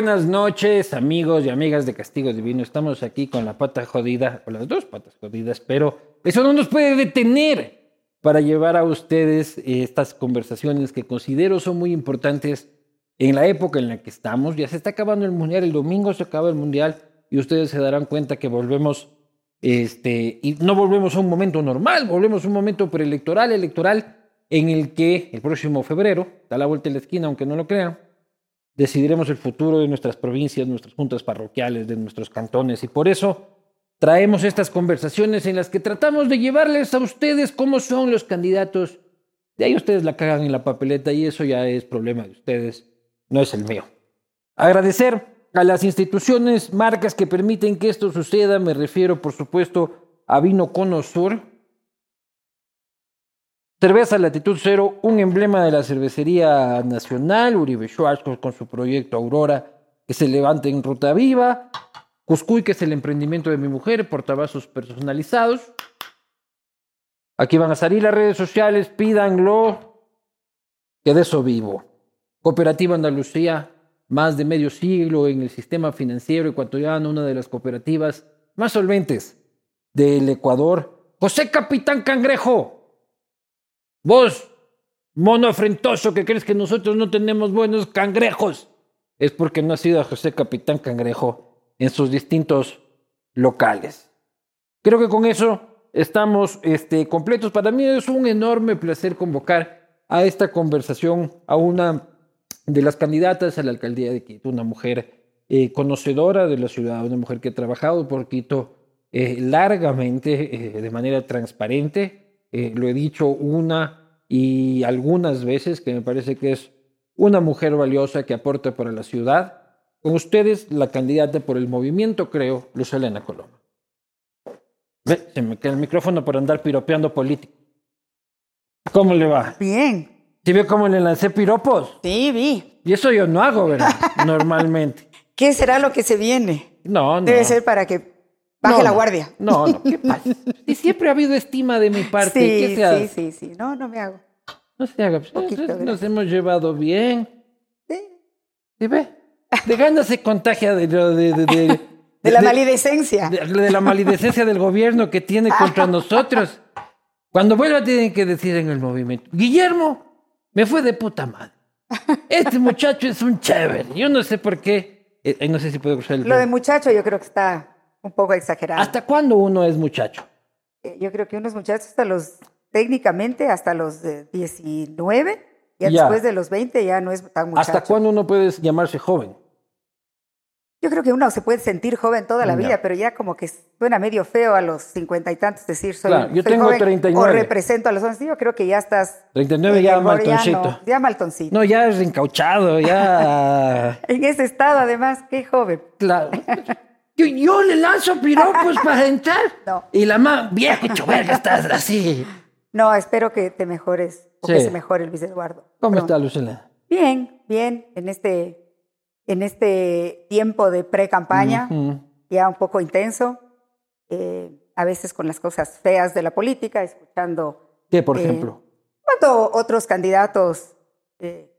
buenas noches, amigos y amigas de Castigo Divino. Estamos aquí con la pata jodida, o las dos patas jodidas, pero eso no nos puede detener para llevar a ustedes estas conversaciones que considero son muy importantes en la época en la que estamos. Ya se está acabando el mundial, el domingo se acaba el mundial y ustedes se darán cuenta que volvemos, este, y no volvemos a un momento normal, volvemos a un momento preelectoral, electoral, en el que el próximo febrero, da la vuelta en la esquina, aunque no lo crean, decidiremos el futuro de nuestras provincias, nuestras juntas parroquiales, de nuestros cantones. Y por eso traemos estas conversaciones en las que tratamos de llevarles a ustedes cómo son los candidatos. De ahí ustedes la cagan en la papeleta y eso ya es problema de ustedes, no es el mío. Agradecer a las instituciones, marcas que permiten que esto suceda. Me refiero, por supuesto, a Vino Cono Sur, Cerveza Latitud Cero, un emblema de la cervecería nacional, Uribe Schwartz con su proyecto Aurora, que se levanta en Ruta Viva, Cuscuy, que es el emprendimiento de mi mujer, portavasos personalizados. Aquí van a salir las redes sociales, pídanlo, que de eso vivo. Cooperativa Andalucía, más de medio siglo en el sistema financiero ecuatoriano, una de las cooperativas más solventes del Ecuador. José Capitán Cangrejo, Vos, mono afrentoso, que crees que nosotros no tenemos buenos cangrejos, es porque no ha sido a José Capitán Cangrejo en sus distintos locales. Creo que con eso estamos este, completos. Para mí es un enorme placer convocar a esta conversación a una de las candidatas a la alcaldía de Quito, una mujer eh, conocedora de la ciudad, una mujer que ha trabajado por Quito eh, largamente, eh, de manera transparente, eh, lo he dicho una y algunas veces, que me parece que es una mujer valiosa que aporta para la ciudad. Con ustedes, la candidata por el movimiento, creo, Luz Elena Coloma. Ve, se me queda el micrófono por andar piropeando político. ¿Cómo le va? Bien. ¿Sí vio cómo le lancé piropos? Sí, vi. Y eso yo no hago, ¿verdad? Normalmente. ¿Qué será lo que se viene? No, no. Debe ser para que Baje No, la guardia. No, no, ¿qué pasa? Y siempre ha habido estima de mi parte. Sí, ¿Qué se hace? sí, sí, sí. No, no me hago. No se haga. pues, Poquito, nos gracias. hemos llevado bien. Sí. ¿Sí ve? De ganas se contagia de, lo- de, de, de, De la malidecencia. de- de la malidecencia del gobierno que tiene contra nosotros. Cuando vuelva tienen que decir en el movimiento, Guillermo, me fue de puta madre. Este muchacho es un chévere. Yo no sé por qué. eh, eh, no sé si puedo cruzar el Lo de muchacho yo creo que está un poco exagerado. ¿Hasta cuándo uno es muchacho? Eh, Yo creo que unos muchachos hasta los, técnicamente hasta los eh, 19, ya, Ya. después de los 20 ya no es tan muchacho. ¿Hasta cuándo uno puede llamarse joven? Yo creo que uno se puede sentir joven toda la Ya. vida, pero ya como que suena medio feo a los cincuenta y tantos decir soy, Claro, yo soy tengo joven 39. o represento a los 11. Yo creo que ya estás... 39 en ya maltoncito. no, ya maltoncito. No, ya es reencauchado, ya. En ese estado, además, qué joven. Claro. Yo, yo le lanzo piropos para entrar. No. Y la mamá, viejo hecho verga, estás así. No, espero que te mejores, o Sí. que se mejore el Luis Eduardo. ¿Cómo Pronto. está, Lucela? Bien, bien, en este, en este tiempo de pre-campaña, ya un poco intenso, eh, a veces con las cosas feas de la política, escuchando ¿Qué, por Eh, ejemplo? cuando otros candidatos eh,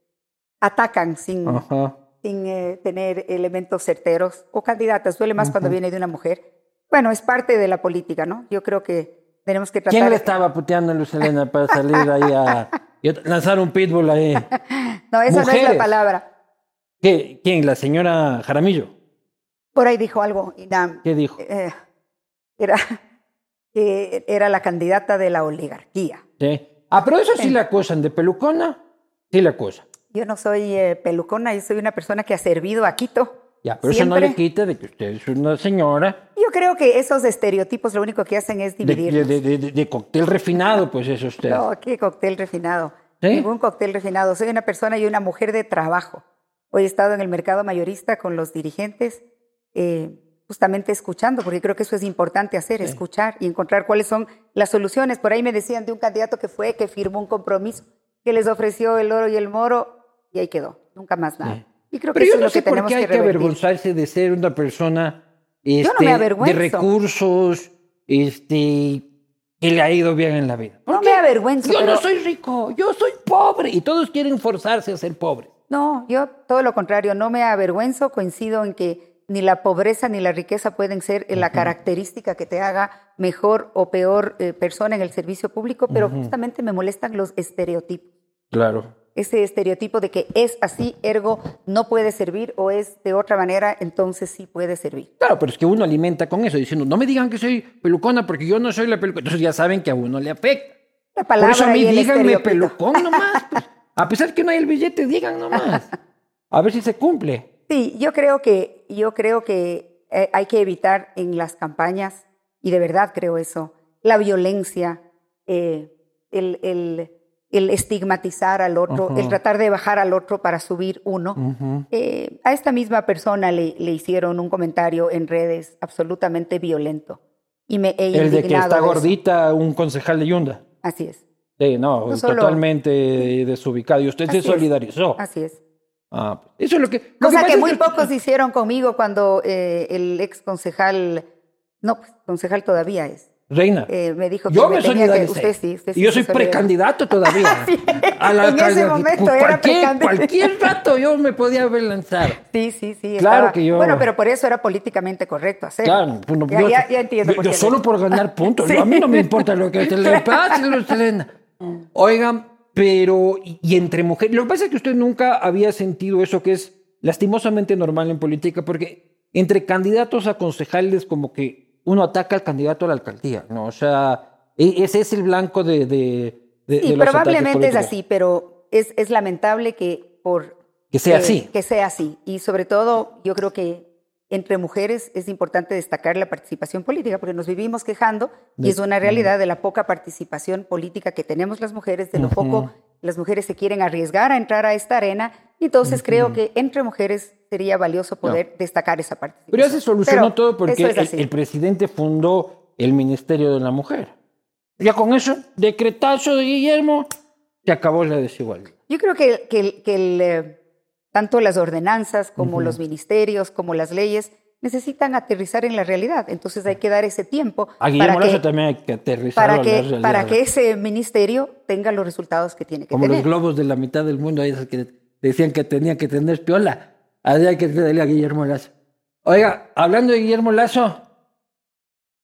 atacan sin, Ajá. Sin eh, tener elementos certeros, o candidatas, duele más cuando viene de una mujer. Bueno, es parte de la política, ¿no? Yo creo que tenemos que tratar... ¿Quién le estaba puteando a Lucelena para salir ahí a y lanzar un pitbull ahí? No, esa no es la palabra. ¿Qué? ¿Quién? ¿La señora Jaramillo? Por ahí dijo algo, Inam. ¿Qué dijo? Eh, era, que era la candidata de la oligarquía. ¿Sí? Ah, pero eso sí la acusan de pelucona. Sí la acusan. Yo no soy eh, pelucona, yo soy una persona que ha servido a Quito. Ya, pero eso no Siempre. le quita de que usted es una señora Yo creo que esos estereotipos lo único que hacen es de, dividir. de- de- de- de cóctel refinado, pues es usted. No, qué cóctel refinado. ¿Sí? Ningún cóctel refinado. Soy una persona y una mujer de trabajo. Hoy he estado en el mercado mayorista con los dirigentes, eh, justamente escuchando, porque creo que eso es importante hacer, escuchar y encontrar cuáles son las soluciones. Por ahí me decían de un candidato que fue, que firmó un compromiso, que les ofreció el oro y el moro, y ahí quedó. Nunca más nada. Sí. Y creo que Pero eso yo es no lo sé que por tenemos qué hay que que avergonzarse de ser una persona Yo no me este, de recursos, este, que le ha ido bien en la vida. No ¿Por me avergüenzo, Yo pero- no soy rico, yo soy pobre y todos quieren forzarse a ser pobres. No, yo todo lo contrario, no me avergüenzo, coincido en que ni la pobreza ni la riqueza pueden ser eh, la característica que te haga mejor o peor eh, persona en el servicio público, pero justamente me molestan los estereotipos. Claro. Ese estereotipo de que es así, ergo no puede servir o es de otra manera, entonces sí puede servir. Claro, pero es que uno alimenta con eso, diciendo, no me digan que soy pelucona porque yo no soy la pelucona. Entonces ya saben que a uno le afecta. La Por palabra eso a mí díganme pelucón nomás. pues. A pesar que no hay el billete, digan nomás. A ver si se cumple. Sí, yo creo que, yo creo que eh, hay que evitar en las campañas, y de verdad creo eso, la violencia, eh, el, el- el estigmatizar al otro, el tratar de bajar al otro para subir uno. Eh, a esta misma persona le, le hicieron un comentario en redes absolutamente violento. Y me he El de que está gordita, un concejal de Yunda. Así es, Sí, no, No solo- totalmente desubicado. Y usted Así se es. solidarizó. así es. Ah, eso es lo que. lo Cosa que es muy pocos hicieron conmigo cuando eh, el ex concejal, no, pues concejal todavía es, Reina. eh, me dijo que yo me me que, solidaricé. usted sí, usted sí y yo soy precandidato todavía. Sí, a la en ese momento Cu- era cualquier, precandidato. cualquier rato yo me podía haber lanzado. Sí, sí, sí. Claro estaba- que yo- Bueno, pero por eso era políticamente correcto hacerlo. Claro, bueno, ya, yo, ya, ya entiendo. yo- por yo solo por ganar puntos. Sí. Yo- a mí no me importa lo que te le pase, Luz Helena. Oigan, pero y entre mujeres, lo que pasa es que usted nunca había sentido eso que es lastimosamente normal en política, porque entre candidatos a concejales como que uno ataca al candidato a la alcaldía, ¿no? O sea, e- ese es el blanco de, de, de- Sí, de los ataques probablemente es así, pero es, es lamentable que por... Que sea así. Que sea así. Y sobre todo, yo creo que entre mujeres es importante destacar la participación política, porque nos vivimos quejando, y es una realidad de la poca participación política que tenemos las mujeres, de lo poco las mujeres se quieren arriesgar a entrar a esta arena, entonces creo que entre mujeres sería valioso poder destacar esa participación. Pero ya se solucionó Pero todo porque es el, presidente fundó el Ministerio de la Mujer. Ya con eso, decretazo de Guillermo, se acabó la desigualdad. Yo creo que, que el- que el, eh, tanto las ordenanzas como los ministerios, como las leyes, necesitan aterrizar en la realidad. Entonces hay que dar ese tiempo A Guillermo para, que, también hay que aterrizarlo para, la que, para que ese ministerio tenga los resultados que tiene que Como los tener. globos de la mitad del mundo, ahí que decían que tenía que tener piola. Hay que darle a Guillermo Lazo. Oiga, hablando de Guillermo Lazo,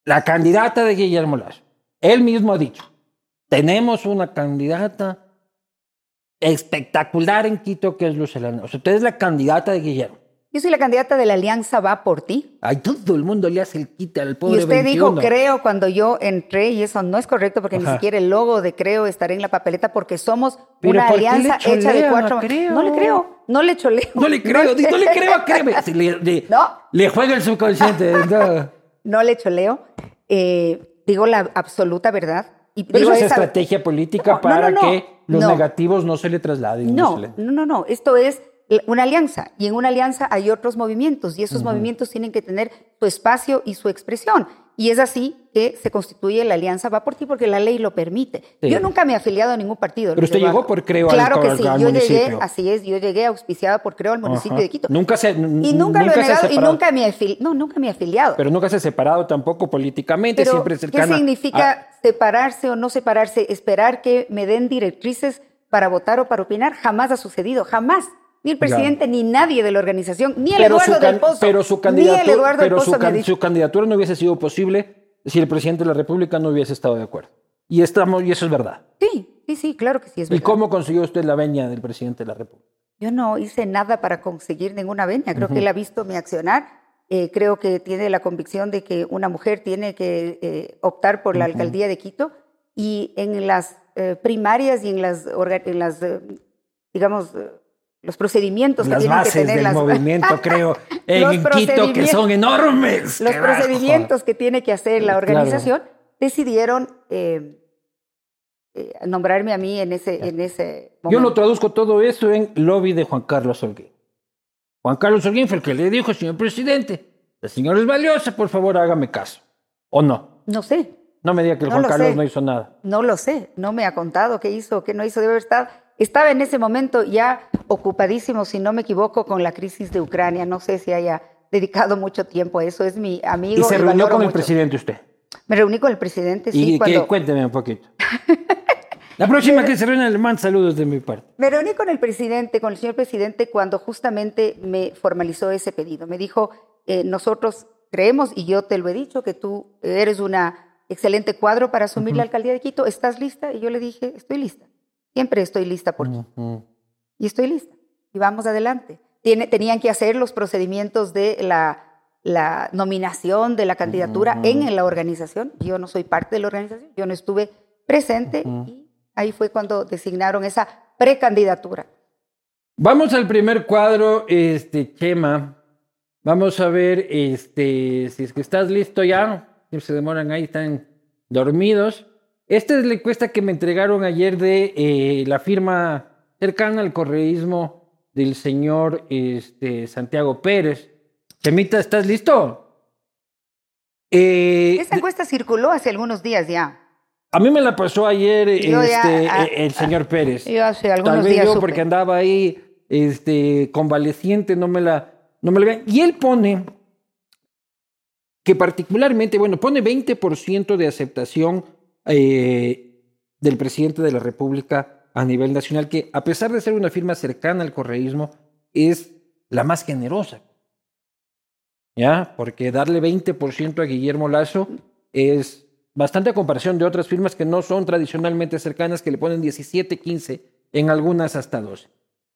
la candidata de Guillermo Lazo, él mismo ha dicho, tenemos una candidata espectacular en Quito que es Luz Helena. O sea, usted es la candidata de Guillermo. Yo soy la candidata de la Alianza Va por Ti. Ay, todo el mundo le hace el quite al pobre Y usted 21. dijo creo cuando yo entré, y eso no es correcto porque ni siquiera el logo de creo estará en la papeleta porque somos Pero una ¿por qué le alianza hecha de cuatro. Creo? No le creo, no le choleo. No le creo, no, le creo, créeme. Si Le, le- No. le juega el subconsciente. no. no le choleo. Eh, digo la absoluta verdad. Y Pero digo es esa- estrategia política No, no, para no, no. que los No. negativos no se le trasladen. No, le- no, no, no. Esto es una alianza. Y en una alianza hay otros movimientos. Y esos movimientos tienen que tener su espacio y su expresión. Y es así que se constituye la alianza Va por ti porque la ley lo permite. Sí. Yo nunca me he afiliado a ningún partido. Pero usted llegó por Creo al- Claro que sí. al yo llegué, así es, yo llegué auspiciada por Creo al municipio Ajá. de Quito. Nunca se, y nunca, lo he negado y nunca me he afili- no, nunca me he afiliado. Pero nunca se ha separado tampoco políticamente, Pero, siempre ¿qué cercana. significa a- separarse o no separarse? Esperar que me den directrices para votar o para opinar. Jamás ha sucedido, jamás. Ni el presidente, ni nadie de la organización, ni el pero, Eduardo del Pozo. pero su candidatura, pero su, can- su candidatura no hubiese sido posible si el presidente de la República no hubiese estado de acuerdo. Y, estamos, y eso es verdad. Sí, sí, sí, claro que sí es ¿Y verdad. cómo consiguió usted la veña del presidente de la República? Yo no hice nada para conseguir ninguna venia. Creo que él ha visto mi accionar. Eh, creo que tiene la convicción de que una mujer tiene que eh, optar por la alcaldía de Quito. Y en las eh, primarias y en las, orga- en las digamos, los procedimientos Las que tienen que bases tener del las movimiento, creo, en Quito, que son enormes. los procedimientos que tiene que hacer la Claro. organización, decidieron eh, eh, nombrarme a mí en ese, en ese Yo lo momento. traduzco todo eso en lobby de Juan Carlos Holguín. Juan Carlos Holguín fue el que le dijo, señor presidente, la señora es valiosa, por favor hágame caso. ¿O no? No sé, No me diga que el No Juan lo Carlos sé. no hizo nada. no lo sé, no me ha contado qué hizo, qué no hizo, debe haber estado. Estaba en ese momento ya ocupadísimo, si no me equivoco, con la crisis de Ucrania. No sé si haya dedicado mucho tiempo a eso, es mi amigo. ¿Y se reunió con el presidente usted? Me reuní con el presidente, sí. Y cuando... cuénteme un poquito. La próxima que se reúne, le mando saludos de mi parte. Me reuní con el presidente, con el señor presidente, cuando justamente me formalizó ese pedido. Me dijo, eh, nosotros creemos, y yo te lo he dicho, que tú eres una excelente cuadro para asumir la alcaldía de Quito. ¿Estás lista? Y yo le dije, estoy lista. Siempre estoy lista por ti. Y estoy lista. Y vamos adelante. Tiene, tenían que hacer los procedimientos de la, la nominación de la candidatura en la organización. Yo no soy parte de la organización, yo no estuve presente y Ahí fue cuando designaron esa precandidatura. Vamos al primer cuadro, este, Chema. Vamos a ver este, si es que estás listo ya. Si se demoran ahí, están dormidos. Esta es la encuesta que me entregaron ayer de eh, la firma cercana al correísmo del señor este, Santiago Pérez. Chemita, ¿estás listo? Eh, Esta encuesta circuló hace algunos días ya. A mí me la pasó ayer este, ah, el señor Pérez. Yo hace algunos Tal vez días yo porque andaba ahí este, convaleciente, no me la, no me la vean. Y él pone que particularmente, bueno, pone 20% de aceptación eh, del presidente de la República a nivel nacional, que a pesar de ser una firma cercana al correísmo, es la más generosa. ¿Ya? Porque darle 20% a Guillermo Lazo es bastante a comparación de otras firmas que no son tradicionalmente cercanas, que le ponen 17, 15, en algunas hasta 12.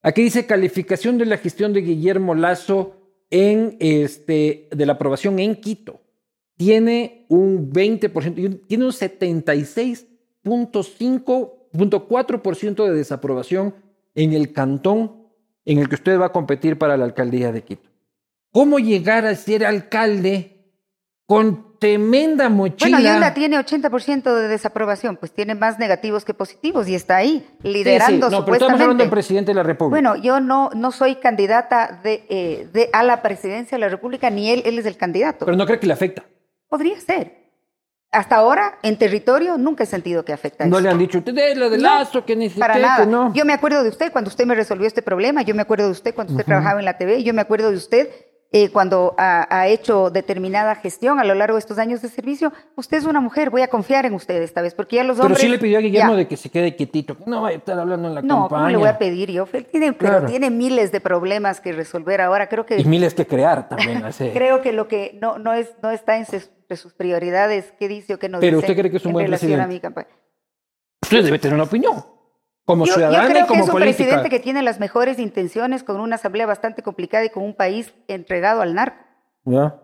Aquí dice calificación de la gestión de Guillermo Lazo en este, de la aprobación en Quito. Tiene un 20%, tiene un 76.5.4% de desaprobación en el cantón en el que usted va a competir para la alcaldía de Quito. ¿Cómo llegar a ser alcalde con tremenda mochila. Bueno, Yunda tiene 80% de desaprobación, pues tiene más negativos que positivos y está ahí, liderando sí, sí. No, pero estamos hablando del presidente de la República. Bueno, yo no, no soy candidata de, eh, de, a la presidencia de la República, ni él, él es el candidato. Pero no cree que le afecta. Podría ser. Hasta ahora, en territorio, nunca he sentido que afecta. No le han dicho, usted es la de Lazo, que necesita. Para nada. no. Yo me acuerdo de usted cuando usted me resolvió este problema, yo me acuerdo de usted cuando usted trabajaba en la TV, yo me acuerdo de usted eh, cuando ha, hecho determinada gestión a lo largo de estos años de servicio, usted es una mujer, voy a confiar en usted esta vez, porque ya los hombres... Pero sí le pidió a Guillermo de que se quede quietito, no vaya a estar hablando en la no, campaña. No, le voy a pedir yo? Tiene, Pero tiene miles de problemas que resolver ahora, creo que... Y miles que crear también. creo que lo que no, no, es, no está en sus, prioridades, ¿qué dice o qué no Pero dice usted cree que es un buen presidente. A mi campaña. Usted debe tener una opinión como yo, ciudadana yo creo y como que es un política. presidente que tiene las mejores intenciones con una asamblea bastante complicada y con un país entregado al narco.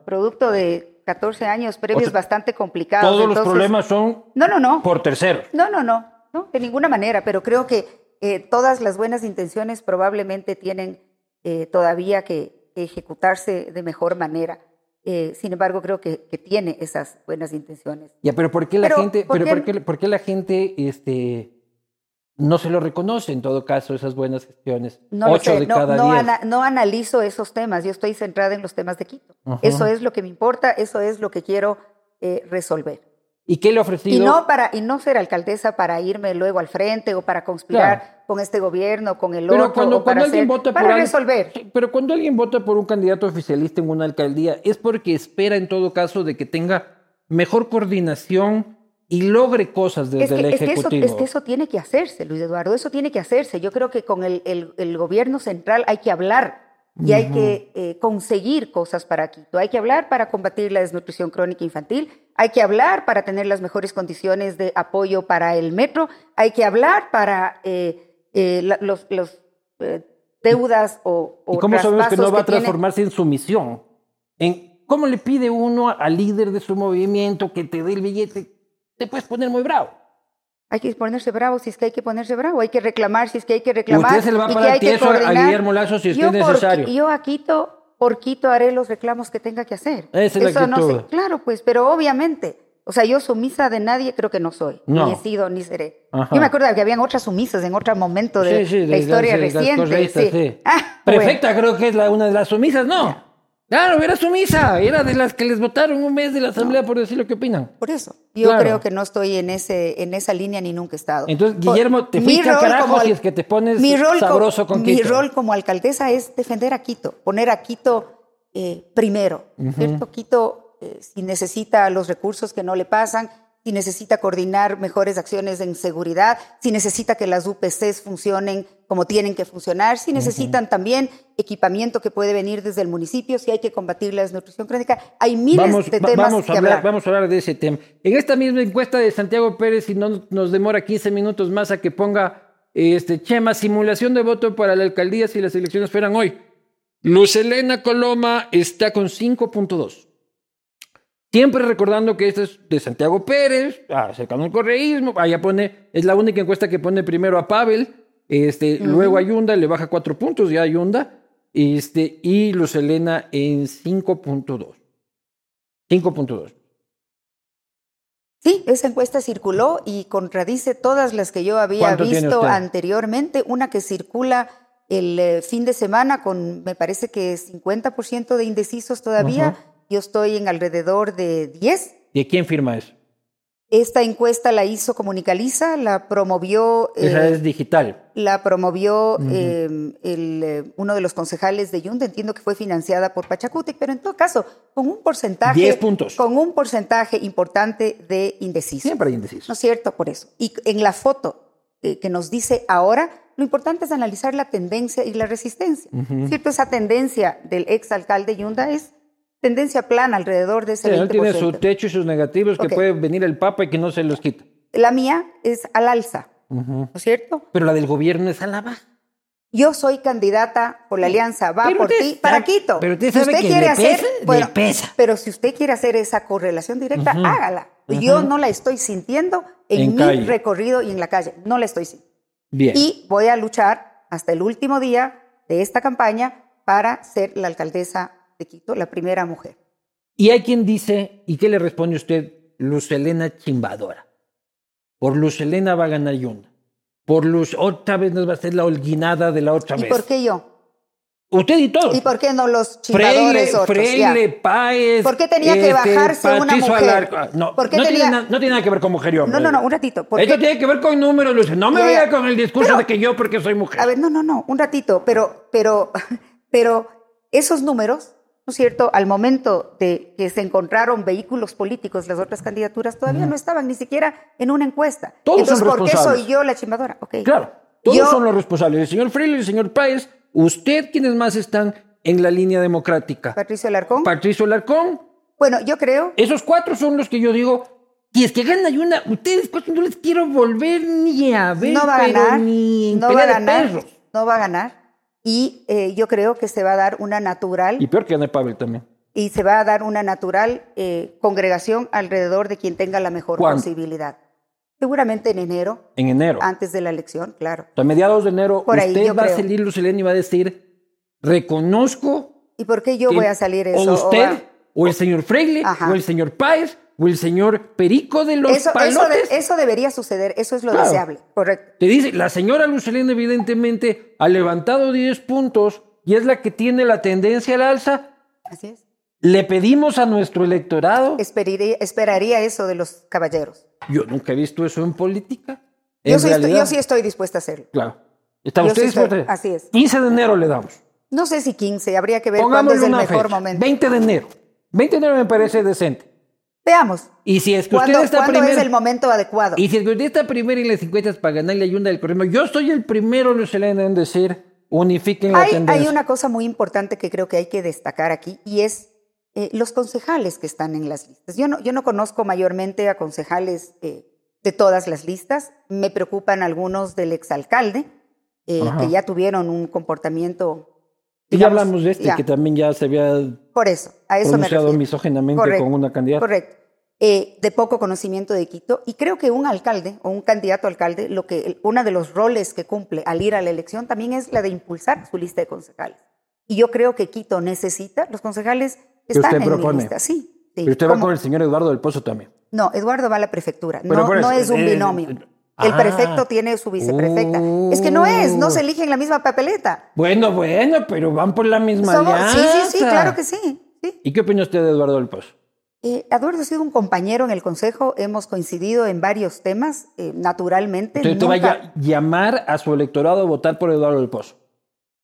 Producto de 14 años previos bastante complicados. Todos los problemas son no, no, no. por terceros. No, no, no, no, de ninguna manera, pero creo que eh, todas las buenas intenciones probablemente tienen eh, todavía que, ejecutarse de mejor manera. Eh, sin embargo, creo que, tiene esas buenas intenciones. Ya, pero ¿por qué la gente, pero ¿por qué, por qué la gente este, no se lo reconoce en todo caso esas buenas gestiones. No Ocho de no, cada no, analizo esos temas, yo estoy centrada en los temas de Quito. Eso es lo que me importa, eso es lo que quiero eh, resolver. ¿Y qué le ofrecido? Y no, para, y no ser alcaldesa para irme luego al frente o para conspirar con este gobierno, con el pero otro. Cuando, o para, cuando alguien vota para por resolver. pero cuando alguien vota por un candidato oficialista en una alcaldía, es porque espera en todo caso de que tenga mejor coordinación y logre cosas desde es que, el es Ejecutivo. Que eso, es que eso tiene que hacerse, Luis Eduardo, eso tiene que hacerse. Yo creo que con el, el, el gobierno central hay que hablar y hay que eh, conseguir cosas para Quito. Hay que hablar para combatir la desnutrición crónica infantil, hay que hablar para tener las mejores condiciones de apoyo para el metro, hay que hablar para eh, eh, la, los, los deudas o, o ¿Y cómo sabemos que no va a tiene... transformarse en sumisión? En, ¿Cómo le pide uno al líder de su movimiento que te dé el billete? Te puedes poner muy bravo. Hay que ponerse bravo si es que hay que ponerse bravo, hay que reclamar si es que hay que reclamar. Usted se le va a parar tieso a Guillermo Lazo si yo es necesario. Por, yo a Quito, por Quito haré los reclamos que tenga que hacer. Esa es Eso la no sé. Claro, pues, pero obviamente, o sea, yo sumisa de nadie creo que no soy, no. ni he sido, ni seré. Ajá. Yo me acuerdo que habían otras sumisas en otro momento de, sí, sí, de la historia de, reciente. sí. sí. Ah, Perfecta, bueno. creo que es la, una de las sumisas, ¿no? Ya. Claro, era sumisa, era de las que les votaron un mes de la asamblea no. por decir lo que opinan. Por eso, yo claro. creo que no estoy en ese en esa línea ni nunca he estado. Entonces, Guillermo, te fuiste a carajo si es que te pones mi rol sabroso con Quito. Mi rol como alcaldesa es defender a Quito, poner a Quito eh, primero, ¿cierto? Quito, eh, si necesita los recursos que no le pasan, si necesita coordinar mejores acciones en seguridad, si necesita que las UPCs funcionen como tienen que funcionar, si necesitan también equipamiento que puede venir desde el municipio, si hay que combatir la desnutrición crónica. Hay miles de temas vamos que a hablar, hablar. Vamos a hablar de ese tema. En esta misma encuesta de Santiago Pérez, si no nos demora 15 minutos más a que ponga este Chema, simulación de voto para la alcaldía si las elecciones fueran hoy. Luz Elena Coloma está con 5.2. Siempre recordando que esta es de Santiago Pérez, ah, cercano al correísmo, allá pone, es la única encuesta que pone primero a Pavel, este, luego a Yunda, le baja cuatro puntos ya a Yunda, este, y Luz Elena en 5.2. 5.2. Sí, esa encuesta circuló y contradice todas las que yo había ¿Cuánto tiene visto anteriormente. Una que circula el eh, fin de semana con, me parece que 50% de indecisos todavía. Yo estoy en alrededor de 10. ¿De quién firma eso? Esta encuesta la hizo Comunicaliza, la promovió, Esa eh, es digital. la promovió eh, el, eh, uno de los concejales de Yunda. Entiendo que fue financiada por Pachacuti, pero en todo caso, con un porcentaje, 10 puntos. con un porcentaje importante de indecisos. Siempre hay indecisos. ¿No es cierto? Por eso. Y en la foto eh, que nos dice ahora, lo importante es analizar la tendencia y la resistencia. ¿Cierto? Esa tendencia del exalcalde Yunda es tendencia plana alrededor de ese Sí, 20%. él tiene su techo y sus negativos que puede venir el Papa y que no se los quita. La mía es al alza, ¿no es cierto? Pero la del gobierno es a la baja. Yo soy candidata por la alianza, va Pero por usted ti, para Quito. pero usted Si que le hacer, pesa, bueno, pesa. pero si usted quiere hacer esa correlación directa, hágala. Yo no la estoy sintiendo en, En mi calle. recorrido y en la calle, no la estoy sintiendo. Bien. Y voy a luchar hasta el último día de esta campaña para ser la alcaldesa de Quito, la primera mujer. Y hay quien dice, ¿y qué le responde usted? Luz Elena chimbadora. Por Luz Elena va a ganar Yunda. Por Luz, otra vez nos va a hacer la holguinada de la otra ¿Y vez. por qué yo? Usted y todos. ¿Y por qué no los Freire, chimbadores otros? Freire. Páez. ¿Por qué tenía que este, bajarse una mujer? Alarco. No, ¿Por qué no, tenía- tiene, na- no tiene nada que ver con mujer y hombre. No, no, no, un ratito. ¿por Esto tiene que ver con números, Luz. No me vaya ya. con el discurso Pero- de que yo porque soy mujer. A ver, no, no, no, un ratito, pero, pero, pero esos números, ¿no es cierto? Al momento de que se encontraron vehículos políticos, las otras candidaturas todavía no estaban ni siquiera en una encuesta. Todos Entonces, son ¿por qué responsables. soy yo la chimbadora? Ok. Claro, todos Yo- son los responsables. El señor Freire y el señor Páez, usted quienes más están en la línea democrática. Patricio Alarcón. Patricio Larcón, bueno, yo creo, esos cuatro son los que yo digo, y es que gana una, ustedes cuatro no les quiero volver ni a ver, no va a ganar, ni en no va a ganar, perros. no va a ganar. Y eh, yo creo que se va a dar una natural Y peor que gane Pavel también. y se va a dar una natural eh, congregación alrededor de quien tenga la mejor ¿Cuándo? posibilidad. Seguramente en enero, En enero. antes de la elección, claro. a mediados de enero, Por usted va a salir, Lucelena, y va a decir, reconozco ¿Y por qué yo voy a salir eso? o usted, o el señor Freire, Ajá. o el señor Páez, o el señor Perico de los Eso, eso, palotes. de- eso debería suceder, eso es lo Claro. deseable, correcto. Te dice, la señora Lucelena evidentemente ha levantado 10 puntos y es la que tiene la tendencia al alza. Así es. Le pedimos a nuestro electorado. Esperaría, esperaría eso de los caballeros. Yo nunca he visto eso en política. Yo En sí, estoy, realidad, yo sí estoy dispuesta a hacerlo. Claro. ¿Está yo usted sí estoy- dispuesto? así es. 15 de enero le damos. No sé si 15, habría que ver cuándo Pongámosle es el mejor fecha. momento. 20 de enero. 20 de enero me parece decente. Veamos. Y si es que usted ¿Cuándo, está primero. es el momento adecuado? Y si es que usted está primero en las 50 para ganar la ayuda del correo, yo soy el primero, Lucelena, en decir, unifiquen la Hay, tendencia. hay una cosa muy importante que creo que hay que destacar aquí y es eh, los concejales que están en las listas. Yo no, yo no conozco mayormente a concejales eh, de todas las listas. Me preocupan algunos del exalcalde, eh, que ya tuvieron un comportamiento. Y ya hablamos de este, ya. que también ya se había Por eso, a eso me refiero. misógenamente Correcto, con una candidata. Correcto. Eh, de poco conocimiento de Quito. Y creo que un alcalde o un candidato a alcalde, lo que, uno de los roles que cumple al ir a la elección también es la de impulsar su lista de concejales. Y yo creo que Quito necesita los concejales que están usted en mi propone. lista. Sí. sí. Pero usted va con el señor Eduardo del Pozo también. No, Eduardo va a la prefectura. No, es un eh, binomio. eh, El ah. prefecto tiene su viceprefecta. Es que no es, no se eligen la misma papeleta. Bueno, bueno, pero van por la misma Somos- sí, sí, sí, claro que sí. Sí. ¿Y qué opina usted de Eduardo del Pozo? Eh, Eduardo ha sido un compañero en el Consejo, hemos coincidido en varios temas, eh, naturalmente. Te nunca- vaya a llamar a su electorado a votar por Eduardo del Pozo.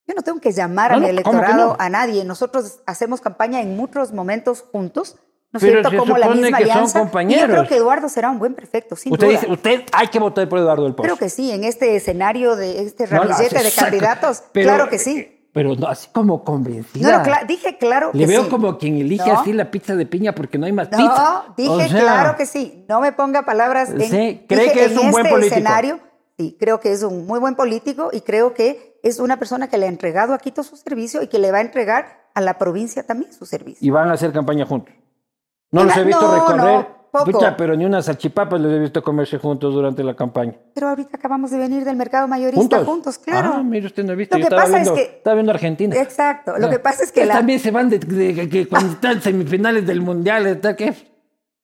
Yo no tengo que llamar No, no, ¿cómo que electorado no? a nadie. Nosotros hacemos campaña en muchos momentos juntos. ¿No Pero se Como la misma que son alianza. Y yo compañeros. creo que Eduardo será un buen prefecto, sin Usted duda. dice, usted hay que votar por Eduardo del Pozo. Creo que sí, en este escenario de este ramillete de candidatos, Pero- claro que sí. Pero no, así como convencida. No, no, cla- dije claro Le que veo sí. como quien elige No. así la pizza de piña porque no hay más No, pizza. dije O sea, claro que sí. No me ponga palabras en. Sí, ¿cree dije, que es en un buen este político? escenario, sí, creo que es un muy buen político y creo que es una persona que le ha entregado a Quito su servicio y que le va a entregar a la provincia también su servicio. Y van a hacer campaña juntos. No los he visto no, recorrer. Poco. Pucha, pero ni unas salchipapas los he visto comerse juntos durante la campaña. Pero ahorita acabamos de venir del mercado mayorista juntos, claro. Ah, mire, usted no ha visto. Lo Yo que estaba pasa es viendo, que- estaba viendo Argentina. Exacto. Lo que pasa es que la, también se van de, de- cuando están semifinales del mundial, ¿está qué?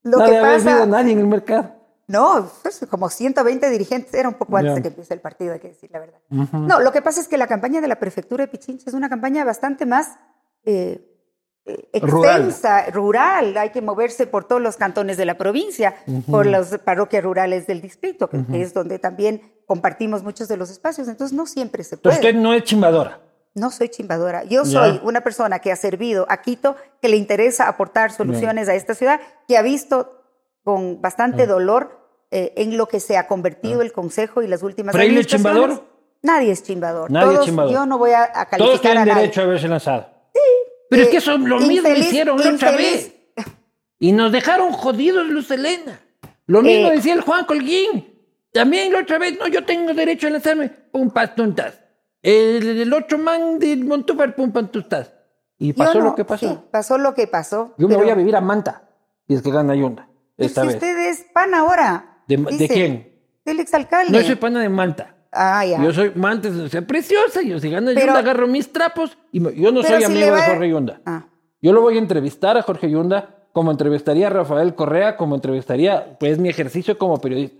lo no que pasa, habido nadie en el mercado. No, pues, como 120 dirigentes, era un poco antes de que empiece el partido, hay que decir la verdad. No, lo que pasa es que la campaña de la prefectura de Pichincha es una campaña bastante más eh, Rural. extensa, rural. Hay que moverse por todos los cantones de la provincia, por las parroquias rurales del distrito, que, es donde también compartimos muchos de los espacios. Entonces, no siempre se puede. Entonces usted no es chimbadora. No soy chimbadora. Yo soy una persona que ha servido a Quito, que le interesa aportar soluciones a esta ciudad, que ha visto con bastante dolor eh, en lo que se ha convertido el Consejo y las últimas ¿Fraile es chimbador? Nadie es chimbador. Nadie es Todos- chimbador. Yo no voy a, a Todos calificar tienen a nadie. derecho a haberse lanzado. Pero es Eh, que eso lo mismo infeliz- hicieron la otra infeliz- vez. Y nos dejaron jodidos, Luz Helena. Lo mismo Eh, decía el Juan Colguín. También la otra vez, no, yo tengo derecho a lanzarme. Pum, pastuntas. El, el otro man de Montúfar, pum, pastuntas. Y pasó no- lo que pasó. sí, pasó lo que pasó. Yo me voy a vivir a Manta. Y es que gana Yunda. Pero Esta si vez. usted es pan ahora. ¿De- de dice, quién? Del exalcalde. No soy pana de Manta. Ah, ya. Yo soy Manta, o sea, preciosa. Yo si gana Pero- Yunda, agarro mis trapos. Y me- yo no Pero soy si amigo de Jorge Yunda. Ah. Yo lo voy a entrevistar a Jorge Yunda, como entrevistaría a Rafael Correa, como entrevistaría, pues mi ejercicio como periodista.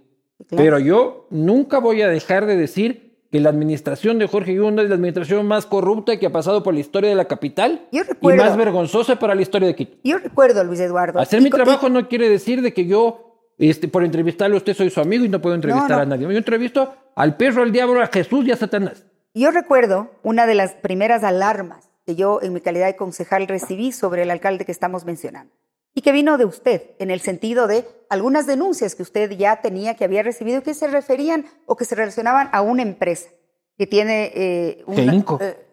claro. Pero yo nunca voy a dejar de decir que la administración de Jorge Yunda es la administración más corrupta que ha pasado por la historia de la capital Yo y recuerdo- más vergonzosa para la historia de Quito. Yo recuerdo, Luis Eduardo. Hacer y mi co- trabajo no quiere decir de que yo, este, por entrevistarle a usted, soy su amigo y no puedo entrevistar no. a nadie. Yo entrevisto al perro, al diablo, a Jesús y a Satanás. Yo recuerdo una de las primeras alarmas que yo en mi calidad de concejal recibí sobre el alcalde que estamos mencionando y que vino de usted en el sentido de algunas denuncias que usted ya tenía, que había recibido, que se referían o que se relacionaban a una empresa que tiene eh, una- eh.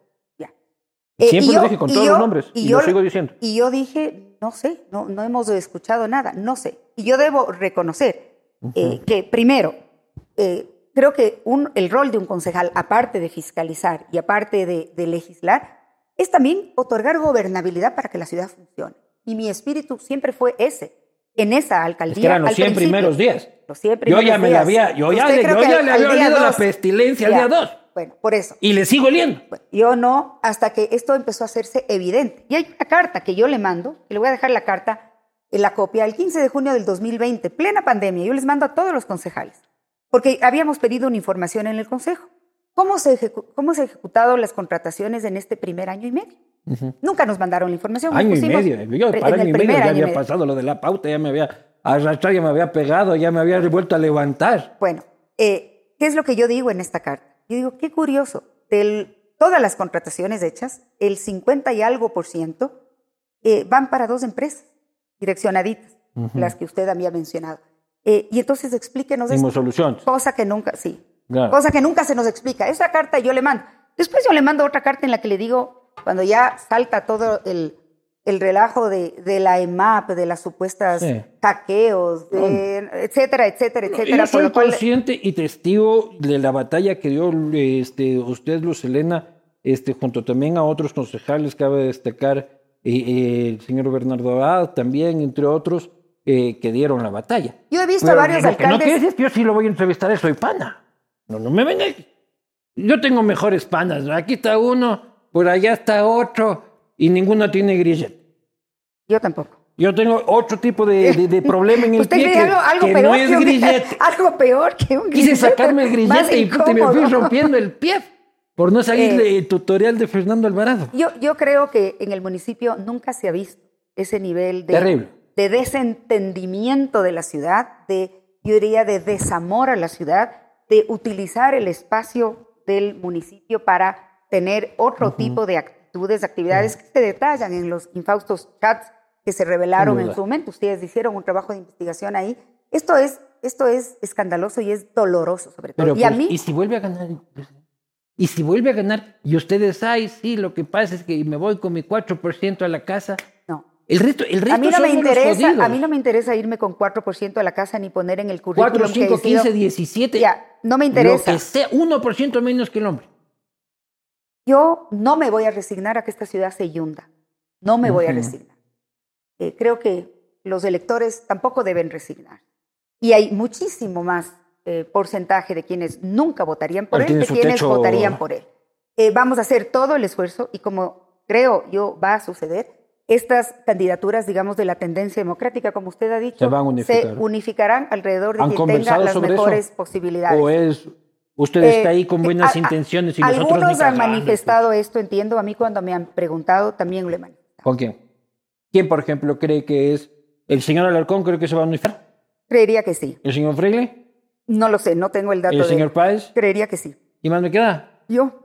Siempre y lo yo- dije con y todos yo- los nombres y lo sigo diciendo. Y yo dije, no sé, no, no hemos escuchado nada, no sé. Y yo debo reconocer eh, que primero, eh, creo que un- el rol de un concejal, aparte de fiscalizar y aparte de, de legislar, es también otorgar gobernabilidad para que la ciudad funcione. Y mi espíritu siempre fue ese, en esa alcaldía. Es que eran los al 100 principio. primeros días. Los 100 Yo primeros ya me la días. había, yo ya, le- yo ya al- le había olido la pestilencia Ya. al día 2. Bueno, por eso. Y le sigo oliendo. Yo no, hasta que esto empezó a hacerse evidente. Y hay una carta que yo le mando, y le voy a dejar la carta, en la copia, el 15 de junio del 2020, plena pandemia. Yo les mando a todos los concejales, porque habíamos pedido una información en el Consejo. ¿Cómo se, ejecu- cómo se han ejecutado las contrataciones en este primer año y medio? Nunca nos mandaron la información. Año y medio. Yo para año y medio ya había pasado lo de la pauta, ya me había arrastrado, ya me había pegado, ya me había vuelto a levantar. Bueno, eh, ¿qué es lo que yo digo en esta carta? Yo digo, qué curioso, de todas las contrataciones hechas, el 50 y algo por ciento eh, van para dos empresas direccionaditas, las que usted había mencionado. Eh, y entonces explíquenos esto. Dimos solución. Cosa que nunca, sí, Claro. cosa que nunca se nos explica. Esa carta yo le mando. Después yo le mando otra carta en la que le digo, cuando ya salta todo el, el relajo de, de la EMAP, de las supuestas Sí. de- etcétera, etcétera, etcétera. Yo soy cual- consciente y testigo de la batalla que dio este, usted, Luz Helena, este, junto también a otros concejales, cabe destacar eh, eh, el señor Bernardo Abad, también, entre otros, eh, que dieron la batalla. Yo he visto Pero a varios lo que no alcaldes. que yo sí lo voy a entrevistar, soy pana. No, no me venga. Yo tengo mejores panas. Aquí está uno, por allá está otro, y ninguno tiene grillet. Yo tampoco. Yo tengo otro tipo de, de- de problema en el ¿Usted pie que, algo, algo que peor no es que un, grillete. algo peor que un Quise grillete? sacarme el grillete y puta, me fui rompiendo el pie por no salirle Eh. el tutorial de Fernando Alvarado. Yo, yo creo que en el municipio nunca se ha visto ese nivel de, Terrible. de desentendimiento de la ciudad, de, yo diría, de desamor a la ciudad, de utilizar el espacio del municipio para tener otro tipo de actitudes, actividades que se detallan en los infaustos chats que se revelaron en su momento. Ustedes hicieron un trabajo de investigación ahí. Esto es, esto es escandaloso y es doloroso, sobre todo. y a pues, mí. ¿Y si vuelve a ganar? Y si vuelve a ganar, y ustedes, ay, sí, lo que pasa es que me voy con mi 4% a la casa. No. El resto, el resto a mí no me interesa, a mí no me interesa irme con 4% a la casa ni poner en el currículum 4, 5, que he sido- 15, 17. Ya, no me interesa. Lo que sea, 1% menos que el hombre. Yo no me voy a resignar a que esta ciudad se yunda. No me voy a resignar. Eh, creo que los electores tampoco deben resignar. Y hay muchísimo más eh, porcentaje de quienes nunca votarían por Él que quienes techo- votarían por él. Eh, vamos a hacer todo el esfuerzo y como creo yo va a suceder, estas candidaturas, digamos, de la tendencia democrática, como usted ha dicho, Se van a unificar. se unificarán alrededor de ¿Han quien tenga las mejores eso? posibilidades. ¿O es usted Eh, está ahí con eh, buenas a- a- intenciones y nosotros Algunos han manifestado esto, entiendo. A mí cuando me han preguntado también lo he manifestado. ¿Con quién? ¿Quién, por ejemplo, cree que es el señor Alarcón? ¿Cree que se va a unificar? Creería que sí. ¿El señor Freile? No lo sé, no tengo el dato ¿El de señor Páez? Creería que sí. ¿Y más me queda? Yo.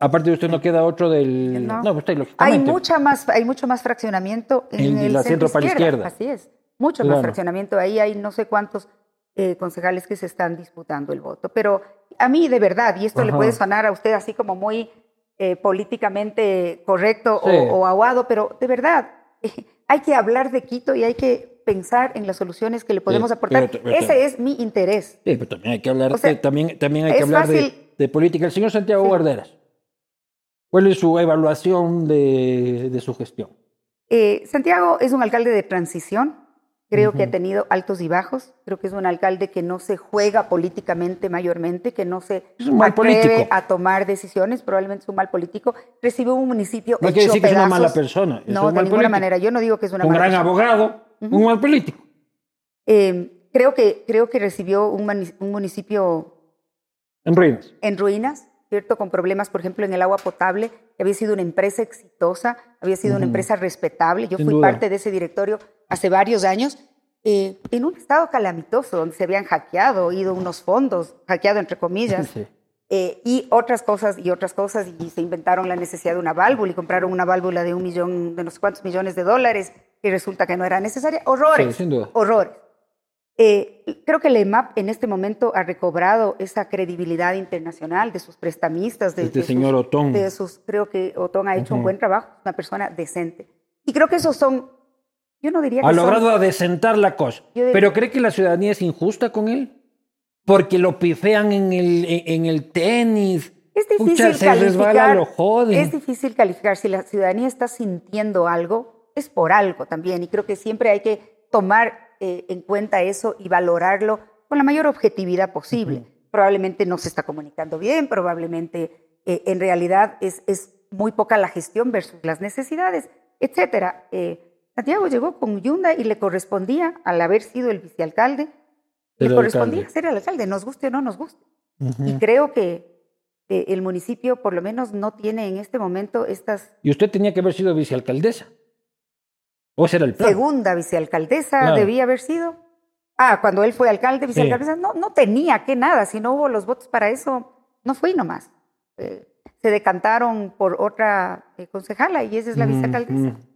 Aparte de usted no queda otro del... No. No, pues usted, Hay lógicamente. mucha más, hay mucho más fraccionamiento en En el la centro centro para la izquierda. Así es. Mucho Claro. más fraccionamiento. Ahí hay no sé cuántos eh, concejales que se están disputando el voto. Pero a mí, de verdad, y esto le puede sonar a usted así como muy eh, políticamente correcto o- Sí. o, aguado, pero de verdad, hay que hablar de Quito y hay que pensar en las soluciones que le podemos aportar. pero- pero- Ese es mi interés. Sí, pero también hay que hablar, O sea, de, también, también hay que hablar de, fácil- de política. El señor Santiago Sí. Guarderas, ¿cuál es su evaluación de, de su gestión? Eh, Santiago es un alcalde de transición. Creo que ha tenido altos y bajos. Creo que es un alcalde que no se juega políticamente mayormente, que no se atreve a tomar decisiones. Probablemente es un mal político. Recibió un municipio No quiere hecho decir que es una pedazos. mala persona, es No, de ninguna político. manera. Yo no digo que es una Un mala gran persona. abogado, Ujú. un mal político. Eh, creo, que, creo que recibió un, un municipio En ruinas. en ruinas, ¿cierto? Con problemas, por ejemplo, en el agua potable, que había sido una empresa exitosa, había sido una empresa respetable. Yo Sin fui duda. parte de ese directorio hace varios años, eh, en un estado calamitoso, donde se habían hackeado, ido unos fondos, hackeado entre comillas, Sí. eh, y otras cosas y otras cosas, y se inventaron la necesidad de una válvula y compraron una válvula de un millón, de no sé cuántos millones de dólares, y resulta que no era necesaria. Horrores, Sí, sin duda. horrores. Eh, creo que el EMAP en este momento ha recobrado esa credibilidad internacional de sus prestamistas, de, Este de señor sus, Otón. de sus- creo que Otón ha hecho un buen trabajo, una persona decente. Y creo que esos son, yo no diría que Ha son- logrado adecentar la cosa. Diría- ¿Pero cree que la ciudadanía es injusta con él? Porque lo pifean en el, en, el tenis. Es difícil Pucha, calificar. resbala, lo joden. Es difícil calificar. Si la ciudadanía está sintiendo algo, es por algo también. Y creo que siempre hay que tomar eh, en cuenta eso y valorarlo con la mayor objetividad posible. Probablemente no se está comunicando bien, probablemente eh, en realidad es, es muy poca la gestión versus las necesidades, etcétera. Eh, Santiago llegó con Yunda y le correspondía, al haber sido el vicealcalde, le correspondía alcalde. ser el alcalde, nos guste o no nos guste. Y creo que el municipio por lo menos no tiene en este momento estas Y usted tenía que haber sido vicealcaldesa. O ese era el plan. segunda vicealcaldesa, Claro. debía haber sido. Ah, cuando él fue alcalde, vicealcaldesa, no, no tenía que nada, si no hubo los votos para eso, no fui nomás. Eh, se decantaron por otra eh, concejala y esa es la Mm, vicealcaldesa. mm.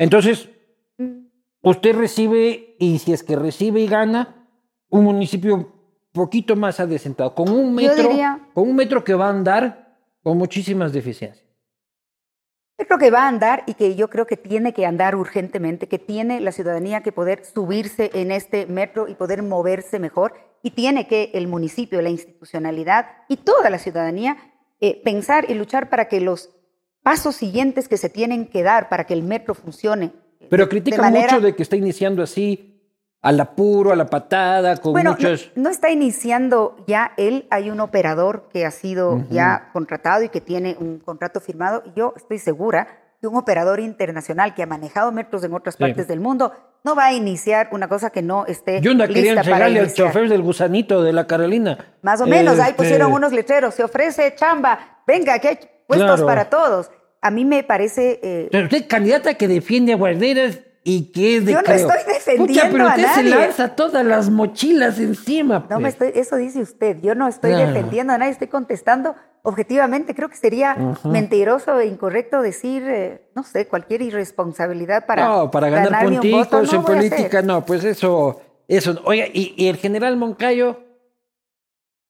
Entonces, usted recibe, y si es que recibe y gana, un municipio poquito más adecentado, con un metro, diría- con un metro que va a andar con muchísimas deficiencias. Yo creo que va a andar y que yo creo que tiene que andar urgentemente, que tiene la ciudadanía que poder subirse en este metro y poder moverse mejor y tiene que el municipio, la institucionalidad y toda la ciudadanía eh, pensar y luchar para que los pasos siguientes que se tienen que dar para que el metro funcione. Pero de- de critica manera- mucho de que está iniciando así, al apuro, a la patada, con Bueno, no- muchas... no, está iniciando ya él, hay un operador que ha sido Ujú. ya contratado y que tiene un contrato firmado. Yo estoy segura que un operador internacional que ha manejado metros en otras Sí. partes del mundo no va a iniciar una cosa que no esté Yo no quería entregarle al chofer del gusanito de la Carolina. Más o menos, ahí Este, pusieron unos letreros, se ofrece chamba, venga, que hay puestos Claro. para todos. A mí me parece... eh, Pero usted es candidata que defiende a guarderas y que es de Yo no creo. estoy defendiendo Pucha, pero a usted se nadie. lanza todas las mochilas encima. No me pues. estoy, eso dice usted. Yo no estoy Claro. defendiendo a nadie, estoy contestando objetivamente creo que sería mentiroso e incorrecto decir, eh, no sé, cualquier irresponsabilidad para No, para ganar no en a política, no, pues eso, eso. Oiga, y, y el general Moncayo,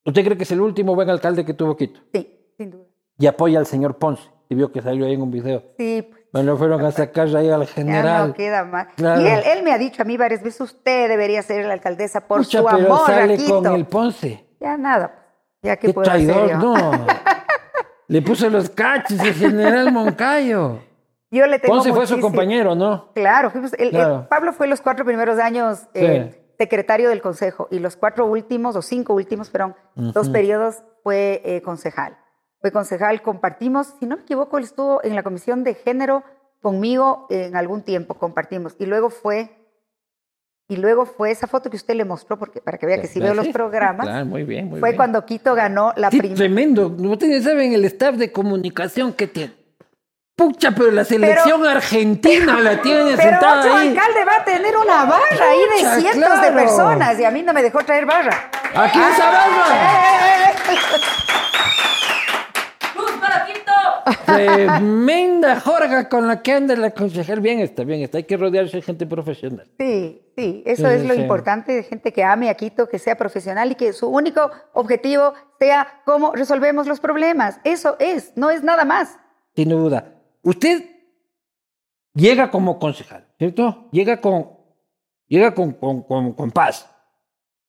¿usted cree que es el último buen alcalde que tuvo Quito? Sí, sin duda. Y apoya al señor Ponce, y vio que salió ahí en un video. Sí, pues, Me lo fueron a sacar ahí al ya general. no queda más. Claro. Y él, él me ha dicho a mí varias veces, usted debería ser la alcaldesa por Pucha, su pero amor sale a Quito. con el Ponce. Ya nada, pues, ya que puedo hacer traidor, yo. no. Le puso los cachos el general Moncayo. Yo le tengo Ponce fue su compañero, ¿no? Claro, el- el-. Pablo fue los cuatro primeros años eh, secretario del consejo y los cuatro últimos, o cinco últimos, perdón, dos periodos fue eh, concejal. Fue concejal, compartimos, si no me equivoco, él estuvo en la comisión de género conmigo en algún tiempo, compartimos. Y luego fue, y luego fue esa foto que usted le mostró, porque para que vea que sí veo los programas, Claro, muy bien, muy fue bien. cuando Quito ganó la Sí, primera. tremendo. Ustedes saben el staff de comunicación que tiene. Pucha, pero la selección argentina la tiene Pero sentada ahí. alcalde va a tener una barra ahí de Pucha, cientos claro. de personas y a mí no me dejó traer barra. Aquí esa barra. ¡Luz para Quito! Tremenda jorga con la que anda la concejal. Bien está, bien está. Hay que rodearse de gente profesional. Sí, sí, eso Sí, es lo sí. importante de gente que ame a Quito, que sea profesional y que su único objetivo sea cómo resolvemos los problemas. Eso es, no es nada más. Sin duda. Usted llega como concejal, ¿cierto? Llega con, llega con, con, con- con paz.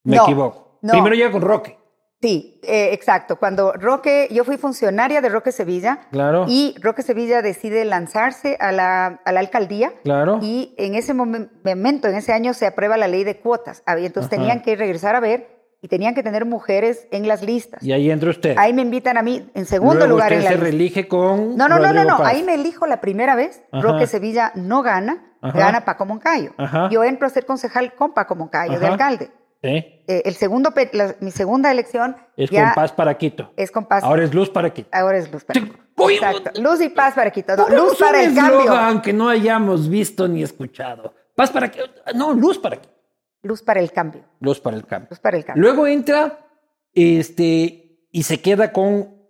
Me No, equivoco. no. Primero llega con Roque. Sí, eh, exacto. Cuando Roque, yo fui funcionaria de Roque Sevilla Claro. y Roque Sevilla decide lanzarse a la, a la alcaldía Claro. y en ese momen- momento, en ese año, se aprueba la ley de cuotas. Había- Entonces Ajá. tenían que regresar a ver y tenían que tener mujeres en las listas. Y ahí entra usted. Ahí me invitan a mí en segundo Luego lugar usted en la se lista. reelige con. No, no, no, no, Rodrigo no. Paz. Ahí me elijo la primera vez. Ajá. Roque Sevilla no gana, Ajá. gana Paco Moncayo. Ajá. Yo entro a ser concejal con Paco Moncayo, de alcalde. Sí. Eh, el segundo, la- mi segunda elección Es con paz para Quito. es con paz. Ahora es luz para Quito. Ahora es luz para. Quito. Exacto. Luz y paz para Quito. No, luz para el cambio. eslogan que no hayamos visto ni escuchado. Paz para Quito. No, luz para Quito. Luz para el cambio. Luz para el cambio. Luz para el cambio. Luego entra este y se queda con.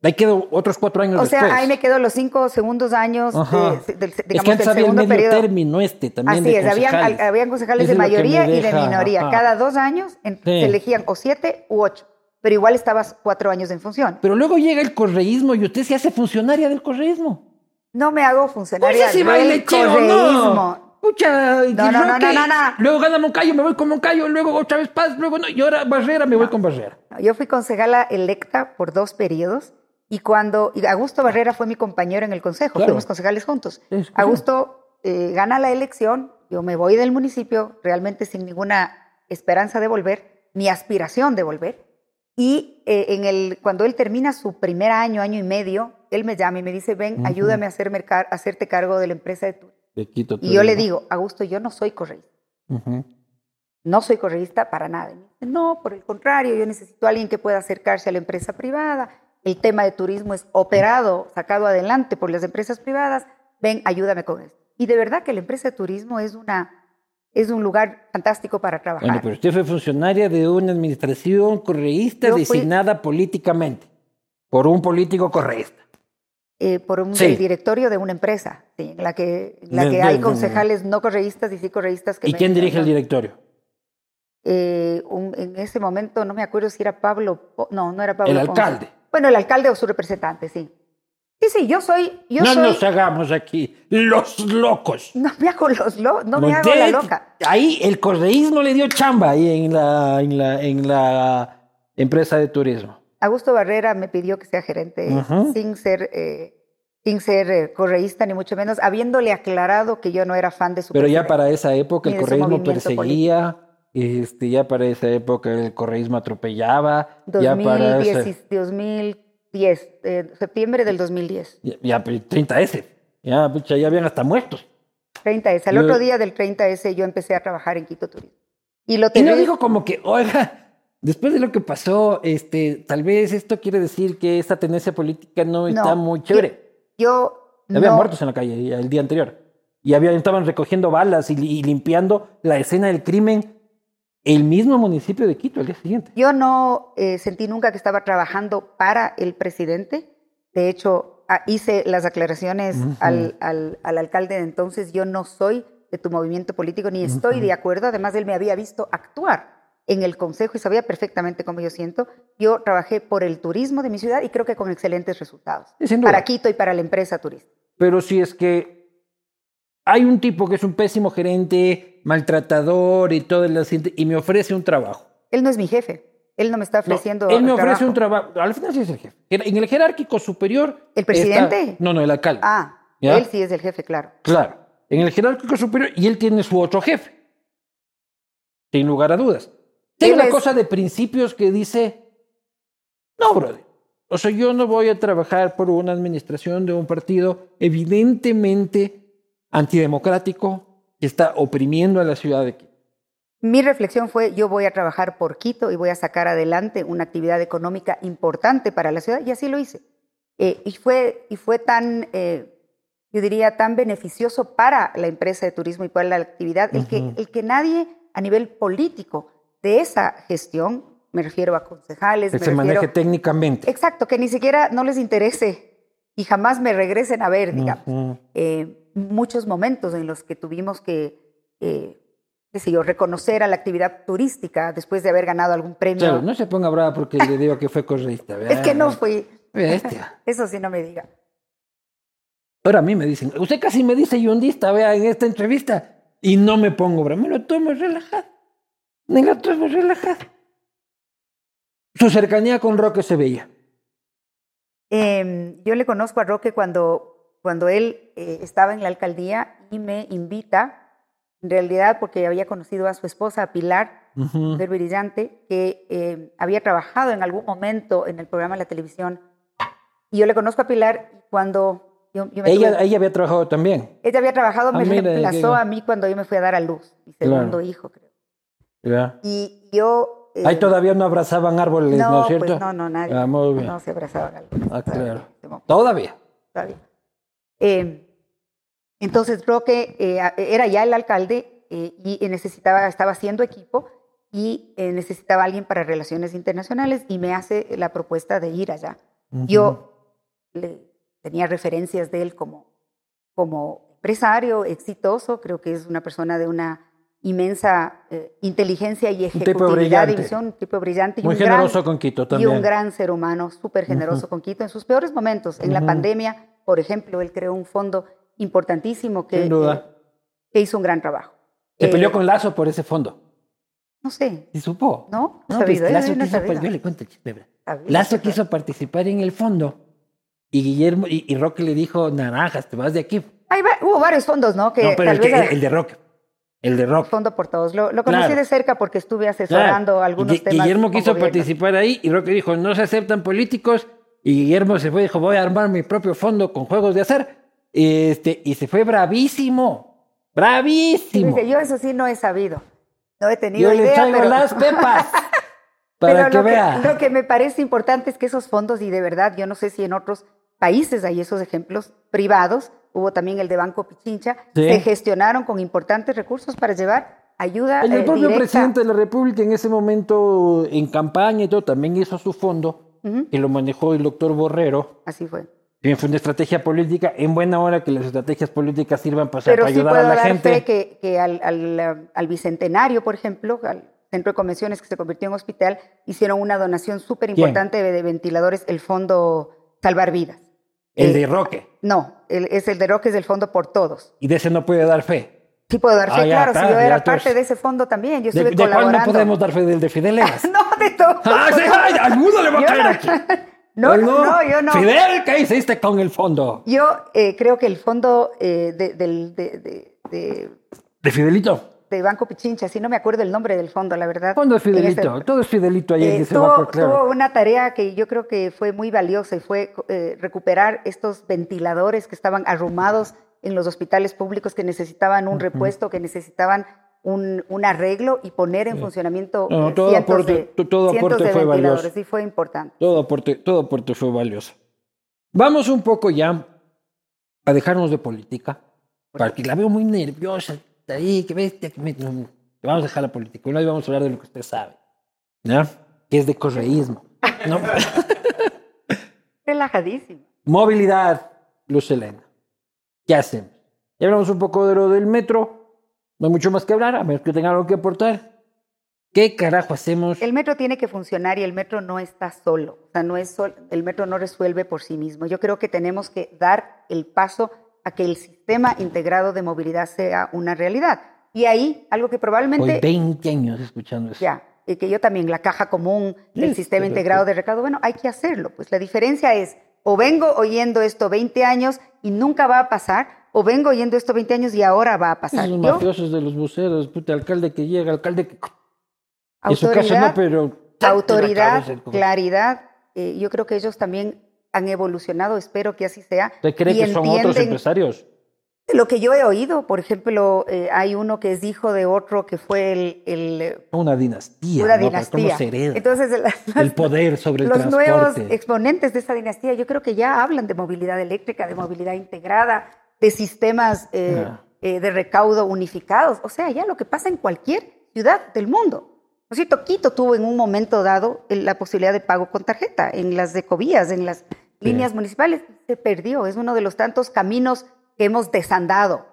Ahí quedó otros cuatro años o sea, después. ahí me quedo los cinco segundos años Ajá. de, del, es que digamos, antes del había el segundo medio periodo. término este también. Así de es, habían, concejales. habían concejales Eso de mayoría y de deja, minoría. ajá. Cada dos años en- Sí. se elegían o siete u ocho, pero igual estabas cuatro años en función. Pero luego llega el correísmo y usted se hace funcionaria del correísmo. No me hago funcionaria Pues del baile correísmo. no. Pucha, No, no, no, no, no. Luego gana Moncayo, me voy con Moncayo, luego otra vez Paz, luego no, y ahora Barrera, me voy con Barrera. Yo fui concejala electa por dos periodos y cuando y Augusto Barrera fue mi compañero en el consejo, Claro. fuimos concejales juntos. Sí, sí. Augusto eh, gana la elección, yo me voy del municipio realmente sin ninguna esperanza de volver, ni aspiración de volver. Y eh, en el, cuando él termina su primer año, año y medio, él me llama y me dice, ven, ayúdame a hacerme car- hacerte cargo de la empresa de tu... Te quito Y yo le digo, Augusto, yo no soy correísta. No soy correísta para nada. Y me dice, No, por el contrario, yo necesito a alguien que pueda acercarse a la empresa privada. El tema de turismo es operado, sacado adelante por las empresas privadas. Ven, ayúdame con esto. Y de verdad que la empresa de turismo es, una, es un lugar fantástico para trabajar. Bueno, pero usted fue funcionaria de una administración correísta Yo fui- designada políticamente por un político correísta. Eh, por un Sí. el directorio de una empresa, sí, en la que, en la De- que de- hay concejales no correístas y sí correístas. Que ¿Y quién dirige el directorio? Eh, un- en ese momento no me acuerdo si era Pablo, no, no era Pablo. El Ponce. alcalde. Bueno, el alcalde o su representante, sí. Sí, sí, yo soy, yo no soy, nos hagamos aquí los locos. no me hago los lo- no me hago la loca. Ahí el correísmo le dio chamba ahí en la, en la, en la empresa de turismo. Augusto Barrera me pidió que sea gerente Ujú. sin ser, eh, sin ser eh, correísta ni mucho menos, habiéndole aclarado que yo no era fan de su Pero ya para esa época el correísmo perseguía, este, ya para esa época el correísmo atropellaba, ya para 2010, ese, 2010 eh, septiembre del 2010. ya, ya, pero 30S, ya, pucha, ya habían hasta muertos. 30S. Al Yo- otro día del 30S yo empecé a trabajar en Quito Turismo. Y lo Y no dijo como que, oiga, después de lo que pasó, este, tal vez esto quiere decir que esta tendencia política no, está muy chévere. Yo Había no- muertos en la calle el día anterior. Y había, estaban recogiendo balas y, y limpiando la escena del crimen el mismo municipio de Quito al día siguiente. Yo no eh, sentí nunca que estaba trabajando para el presidente. De hecho, ah, hice las aclaraciones al, al, al, alcalde de entonces. Yo no soy de tu movimiento político ni estoy de acuerdo. Además, él me había visto actuar en el consejo y sabía perfectamente cómo yo siento. Yo trabajé por el turismo de mi ciudad y creo que con excelentes resultados. Para Quito y para la empresa turista. Pero si es que hay un tipo que es un pésimo gerente, maltratador y todo el y me ofrece un trabajo. Él no es mi jefe. Él no me está ofreciendo. No, él me ofrece un trabajo. Al final sí es el jefe. En el jerárquico superior. ¿El presidente? no, no, el alcalde. Ah, él sí es el jefe, claro. Claro. En el jerárquico superior y él tiene su otro jefe. Sin lugar a dudas. Tiene una cosa de principios que dice. No, brother. O sea, yo no voy a trabajar por una administración de un partido evidentemente antidemocrático que está oprimiendo a la ciudad de Quito. Mi reflexión fue, yo voy a trabajar por Quito y voy a sacar adelante una actividad económica importante para la ciudad, y así lo hice. Eh, y, fue, y fue tan, eh, yo diría, tan beneficioso para la empresa de turismo y para la actividad, el, que, el que nadie a nivel político de esa gestión, me refiero a concejales... Que se maneje técnicamente. Exacto, que ni siquiera no les interese y jamás me regresen a ver, digamos muchos momentos en los que tuvimos que, eh, qué sé yo, reconocer a la actividad turística después de haber ganado algún premio. Claro, no se ponga brava porque le digo que fue correísta. es que no fui. Eso sí no me diga. Ahora a mí me dicen, usted casi me dice yundista, vea, en esta entrevista, y no me pongo brava, me lo tomo relajado. Me lo tomo relajado. Su cercanía con Roque se veía. Em, yo le conozco a Roque cuando cuando él eh, estaba en la alcaldía y me invita, en realidad porque había conocido a su esposa, Pilar, uh brillante, que eh, había trabajado en algún momento en el programa de la televisión. Y yo le conozco a Pilar cuando yo, me ella, ella había trabajado también. Ella había trabajado, ah, me reemplazó a mí cuando yo me fui a dar a luz, mi segundo hijo, creo. Y yo... Ahí eh, todavía no abrazaban árboles, ¿no, es cierto? Pues no, no, nadie. Ah, no se abrazaban árboles. Ah, claro. Todavía. Todavía. Eh, entonces Roque eh, era ya el alcalde eh, y necesitaba, estaba haciendo equipo y necesitaba alguien para relaciones internacionales y me hace la propuesta de ir allá. Yo tenía referencias de él como, como empresario exitoso, creo que es una persona de una inmensa inteligencia y ejecutividad, visión, un tipo brillante. Muy generoso con Quito también. Y un gran ser humano, súper generoso con Quito en sus peores momentos, en la pandemia por ejemplo, él creó un fondo importantísimo que, que, hizo un gran trabajo. ¿Se peleó eh, con Lazo por ese fondo? No sé. ¿Y supo? No, no pues, Lazo quiso, yo le cuento Lazo quiso participar en el fondo y Guillermo y, Roque le dijo, naranjas, te vas de aquí. hubo varios fondos, ¿no? Que no, pero el, el, de Roque. El de Roque. Fondo por todos. Lo, conocí de cerca porque estuve asesorando algunos temas. Guillermo quiso participar ahí y Roque dijo, no se aceptan políticos y Guillermo se fue y dijo, voy a armar mi propio fondo con juegos de hacer. Este, y se fue bravísimo. Bravísimo. Dice, yo eso sí no he sabido. No he tenido yo idea. le traigo las pepas. para que lo vea. Que, lo que me parece importante es que esos fondos, y de verdad, yo no sé si en otros países hay esos ejemplos privados, hubo también el de Banco Pichincha, se gestionaron con importantes recursos para llevar ayuda. El, el propio presidente de la República en ese momento, en campaña y todo, también hizo su fondo que lo manejó el doctor Borrero. Así fue. Bien, fue una estrategia política, en buena hora que las estrategias políticas sirvan para, ayudar a la dar gente. Fe que, que al, al, al, Bicentenario, por ejemplo, al centro de convenciones que se convirtió en hospital, hicieron una donación súper importante de, ventiladores, el Fondo Salvar Vidas. ¿El de Roque? No, es el de Roque, es el Fondo por Todos. ¿Y de ese no puede dar fe? Sí puedo dar fe, ah, claro, si yo era parte de ese fondo también, yo estuve ¿De, colaborando. ¿De cuál no podemos dar fe del de Fidel no, de todo. ¡Ah, sí, ay, al mundo le va a caer aquí! No, no, no, yo no. Fidel, ¿qué hiciste con el fondo? Yo eh, creo que el fondo eh, de, del... De, de, de, Fidelito? De Banco Pichincha, sí, no me acuerdo el nombre del fondo, la verdad. Fondo de Fidelito, todo es Fidelito ahí eh, tuvo, tuvo una tarea que yo creo que fue muy valiosa y fue eh, recuperar estos ventiladores que estaban arrumados en los hospitales públicos que necesitaban un repuesto, que necesitaban un, un arreglo y poner en funcionamiento no, todo aporte, todo aporte fue valioso. Sí, fue importante. Todo aporte, todo aporte fue valioso. Vamos un poco ya a dejarnos de política, porque la veo muy nerviosa. Ahí, que ves, Vamos a dejar la política. Hoy vamos a hablar de lo que usted sabe. ¿Ya? Que es de correísmo. ¿no? Relajadísimo. Movilidad, Luz Helena. ¿Qué hacemos? Ya hablamos un poco de lo del metro. No hay mucho más que hablar, a menos que tenga algo que aportar. ¿Qué carajo hacemos? El metro tiene que funcionar y el metro no está solo. O sea, no es sol- el metro no resuelve por sí mismo. Yo creo que tenemos que dar el paso a que el sistema integrado de movilidad sea una realidad. Y ahí, algo que Hoy probablemente 20 años escuchando eso. ya, y que yo también, la caja común del Sí, sistema integrado de recaudo, bueno, hay que hacerlo. Pues la diferencia es, o vengo oyendo esto 20 años y nunca va a pasar, o vengo oyendo esto 20 años y ahora va a pasar. Yo, mafiosos de los buceros, puta, alcalde que llega, alcalde que... En su caso autoridad, no, pero... autoridad, claridad, eh, yo creo que ellos también han evolucionado, espero que así sea. ¿Usted cree y que son otros empresarios? Lo que yo he oído, por ejemplo, eh, hay uno que es hijo de otro que fue el, el, Una dinastía, una ¿no? dinastía. ¿Cómo se hereda? Entonces, el poder sobre el los nuevos exponentes de esa dinastía, yo creo que ya hablan de movilidad eléctrica, de movilidad integrada, de sistemas eh, Ah. eh, de recaudo unificados. O sea, ya lo que pasa en cualquier ciudad del mundo. Por cierto, Quito tuvo en un momento dado la posibilidad de pago con tarjeta en las ecovías, en las líneas municipales. Se perdió. Es uno de los tantos caminos que hemos desandado.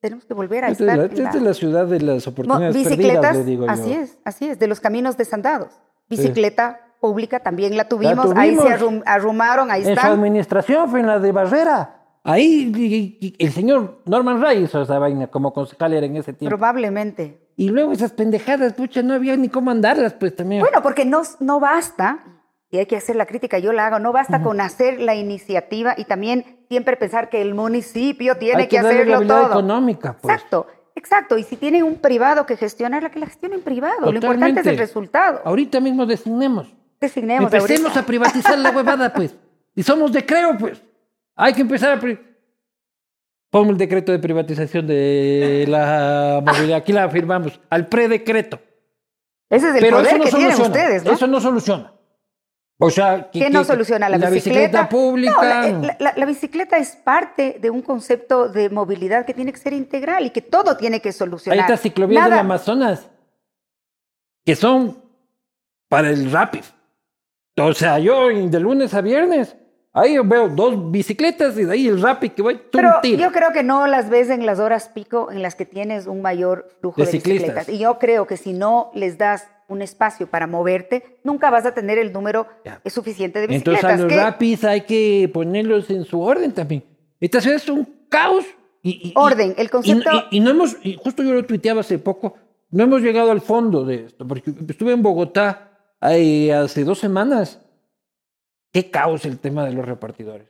Tenemos que volver a Esta es estar la, en esta la- es la ciudad de las oportunidades bicicletas, perdidas, le digo así yo. es, así es, de los caminos desandados. Bicicleta pública también la tuvimos, La ahí se tuvimos. arrum- arrumaron, ahí En su administración fue en la de Barrera. Ahí y- y- el señor Norman Ray hizo esa vaina como concejal era en ese tiempo. Probablemente. Y luego esas pendejadas, pucha, no había ni cómo andarlas, pues también. Bueno, porque no, no basta, y hay que hacer la crítica, yo la hago, no basta con hacer la iniciativa y también siempre pensar que el municipio tiene Hay que, que darle hacerlo viabilidad todo. económica, pues. Exacto, exacto. Y si tiene un privado que gestionarla, que la gestione en privado. Lo importante es el resultado. Ahorita mismo designemos. Designemos Empecemos ahorita. a privatizar la huevada, pues. Y somos de creo, pues. Hay que empezar a... Ponme el decreto de privatización de la movilidad. Aquí la firmamos. Al predecreto. Ese es el Pero poder no que tienen soluciona. ustedes, ¿no? Eso no soluciona. O sea, que, ¿Qué no soluciona la, bicicleta? pública. No, la, la- la- la bicicleta es parte de un concepto de movilidad que tiene que ser integral y que todo tiene que Hay solucionar. estas ciclovías del Amazonas que son para el rápido. O sea, yo de lunes a viernes, ahí veo dos bicicletas y de ahí el rápido que voy Pero tiro. yo creo que no las ves en las horas pico en las que tienes un mayor flujo De de, ciclistas. bicicletas. Y yo creo que si no les das un espacio para moverte, nunca vas a tener el número Ya. eh, suficiente de Entonces bicicletas. a los que- rapis hay que ponerlos en su orden también. Esta ciudad es un caos. Y, y- Orden, el concepto- Y, y no hemos, y justo yo lo tuiteaba hace poco, no hemos llegado al fondo de esto, porque estuve en Bogotá ahí hace dos semanas. Qué caos el tema de los repartidores.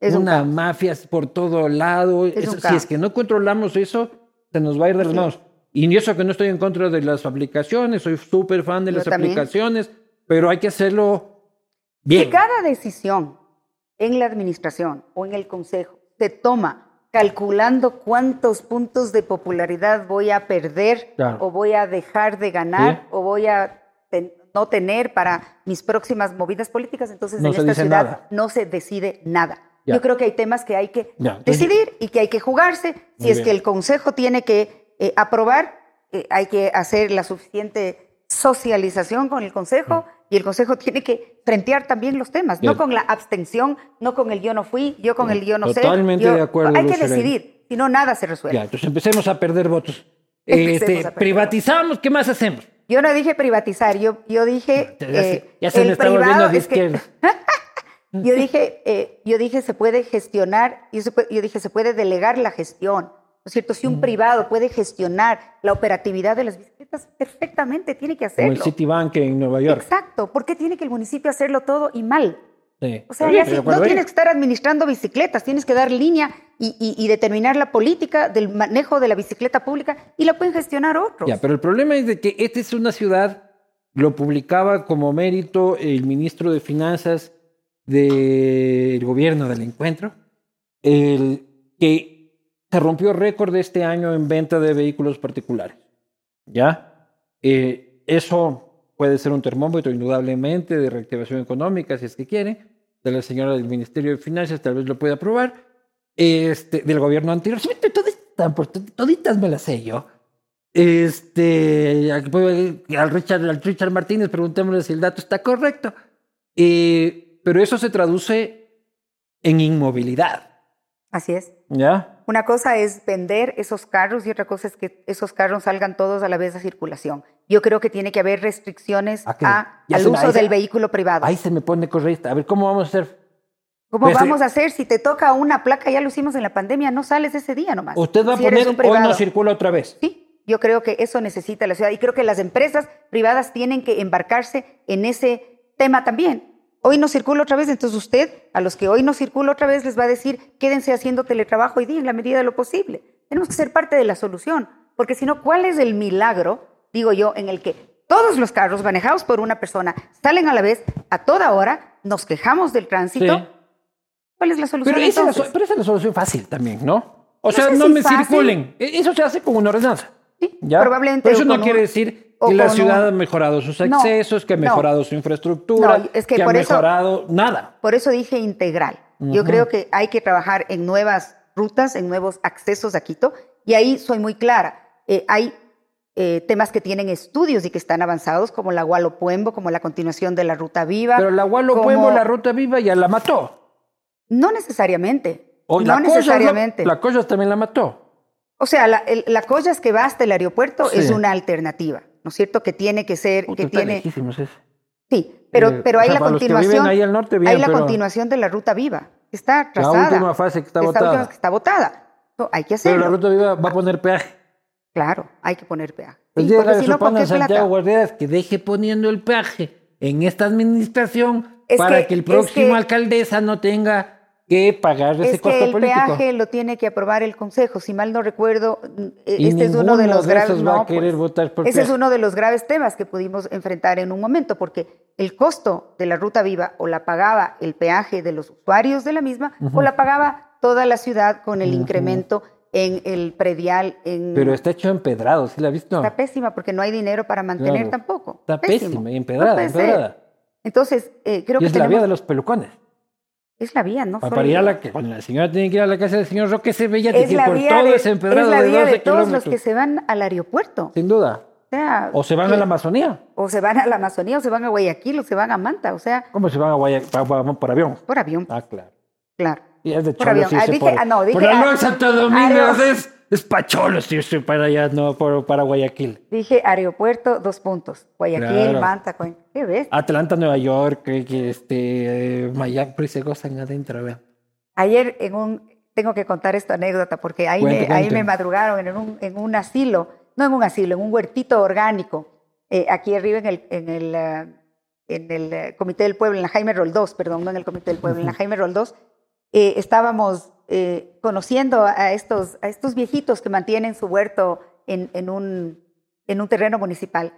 es un Una caos. mafia por todo lado. Es un si caos. es que no controlamos eso, se nos va a ir de las manos. Y eso que no estoy en contra de las aplicaciones, soy súper fan de Yo las también. aplicaciones, pero hay que hacerlo bien. Si cada decisión en la administración o en el consejo se toma calculando cuántos puntos de popularidad voy a perder Claro. o voy a dejar de ganar Sí. o voy a ten- no tener para mis próximas movidas políticas, entonces No en esta ciudad nada. no se decide nada. Ya. Yo creo que hay temas que hay que Ya, decidir y que hay que jugarse. Si Muy es bien. que el consejo tiene que eh, aprobar, eh, hay que hacer la suficiente socialización con el consejo y el consejo tiene que frentear también los temas, no con la abstención, no con el yo no fui, yo con el yo no sé. Totalmente yo- de acuerdo, Hay que decidir, si no nada se resuelve. Ya, entonces empecemos a perder votos. Este, a perder privatizamos, ¿qué más hacemos? Yo no dije privatizar, yo, yo dije... Ya se, eh, ya se el me está volviendo de que- izquierda. Yo dije, eh, yo dije se puede gestionar, yo, se puede- yo dije se puede delegar la gestión. ¿No es cierto? Si un privado puede gestionar la operatividad de las bicicletas, perfectamente tiene que Como hacerlo. el Citibank en Nueva York. Exacto. ¿Por qué tiene que el municipio hacerlo todo y mal? Sí. O sea, ya sí, no tienes que estar administrando bicicletas, tienes que dar línea y, y- y determinar la política del manejo de la bicicleta pública y la pueden gestionar otros. Ya, pero el problema es de que esta es una ciudad, lo publicaba como mérito el ministro de Finanzas del gobierno del encuentro, el que se rompió récord este año en venta de vehículos particulares. ¿Ya? Eh, eso puede ser un termómetro, indudablemente, de reactivación económica, si es que quiere, de la señora del Ministerio de Finanzas, tal vez lo pueda aprobar, este, del gobierno anterior. Sí, Toditas, toditas me las sé yo. Este, al Richard, al Richard Martínez, preguntémosle si el dato está correcto. Eh, pero eso se traduce en inmovilidad. Así es. ¿Ya? Una cosa es vender esos carros y otra cosa es que esos carros salgan todos a la vez a circulación. Yo creo que tiene que haber restricciones a, al uso del vehículo privado. Ahí se me pone correcta. A ver, ¿cómo vamos a hacer? ¿Cómo pues, vamos a hacer? Si te toca una placa, ya lo hicimos en la pandemia, no sales ese día nomás. Usted va a poner, hoy no circula otra vez. Sí, yo creo que eso necesita la ciudad y creo que las empresas privadas tienen que embarcarse en ese tema también. Hoy no circula otra vez, entonces usted, a los que hoy no circula otra vez, les va a decir, quédense haciendo teletrabajo hoy día en la medida de lo posible. Tenemos que ser parte de la solución, porque si no, ¿cuál es el milagro, digo yo, en el que todos los carros manejados por una persona salen a la vez a toda hora, nos quejamos del tránsito? ¿Cuál es la solución? Pero esa, es la solución fácil también, ¿no? O sea, no, me circulen. E, eso se hace con una ordenanza. Sí, ¿ya? probablemente. Pero eso no quiere decir que la ciudad ha mejorado sus accesos, que ha mejorado su infraestructura, es que, ha mejorado nada. Por eso dije integral. Yo creo que hay que trabajar en nuevas rutas, en nuevos accesos a Quito, y ahí soy muy clara. Eh, hay eh, temas que tienen estudios y que están avanzados, como la Gualo Puembo, como la continuación de la Ruta Viva. Pero la Gualo Puembo, la Ruta Viva ya la mató. No necesariamente. no la necesariamente. la, Collas también la mató. O sea, la, la Collas que va hasta el aeropuerto es una alternativa, ¿no es cierto? Que tiene que ser, que tiene. Sí, pero, eh, pero hay la continuación. Ahí al norte, hay la continuación de la ruta viva. Está trazada. La última fase que está votada. que está votada. hay que hacerlo. Pero la ruta viva va a poner peaje. Claro, hay que poner peaje. Pues sí, si no, Santiago Guarderas que deje poniendo el peaje en esta administración para que, el próximo alcaldesa no tenga que pagar ese costo político. El peaje lo tiene que aprobar el Consejo. Si mal no recuerdo, este es uno de los graves. Pues, ese es uno de los graves temas que pudimos enfrentar en un momento, porque el costo de la ruta viva o la pagaba el peaje de los usuarios de la misma o la pagaba toda la ciudad con el incremento en el predial. En... Pero está hecho empedrado, ¿sí la has visto? Está pésima porque no hay dinero para mantener tampoco. Está pésima y empedrada, empedrada. Entonces, eh, creo y que. Es la vía de los pelucones. Es la vía, ¿no? Para, ir a la, cuando la señora tiene que ir a la casa del señor Roque se veía que por todo ese empedrado Es la vía de, todos los que se van al aeropuerto. Sin duda. O, sea, o se van a la Amazonía. O se van a la Amazonía, o se van a Guayaquil, o se van a Manta, o sea... ¿Cómo se van a Guayaquil? Por, avión. Por avión. Ah, claro. Claro. Y es de Cholo, sí, ah, dije, por, ah, no, dije, por la Santo Domingo, es, es para Cholo, sí, para allá, no, para Guayaquil. Dije aeropuerto, dos puntos. Guayaquil, Manta, ¿qué ves? Atlanta, Nueva York, este, Miami, pero se gozan adentro, vean. Ayer en un, tengo que contar esta anécdota porque ahí, me, ahí me madrugaron en un, en un asilo, no en un asilo, en un huertito orgánico, eh, aquí arriba en el, en el, uh, en el uh, Comité del Pueblo, en la Jaime Roldós, perdón, no en el Comité del Pueblo, en la Jaime Roldós, eh, estábamos eh, conociendo a estos, a estos viejitos que mantienen su huerto en, en, un, en un terreno municipal.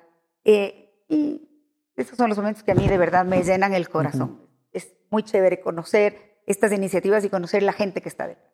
Eh, y esos son los momentos que a mí de verdad me llenan el corazón. Es muy chévere conocer estas iniciativas y conocer la gente que está detrás.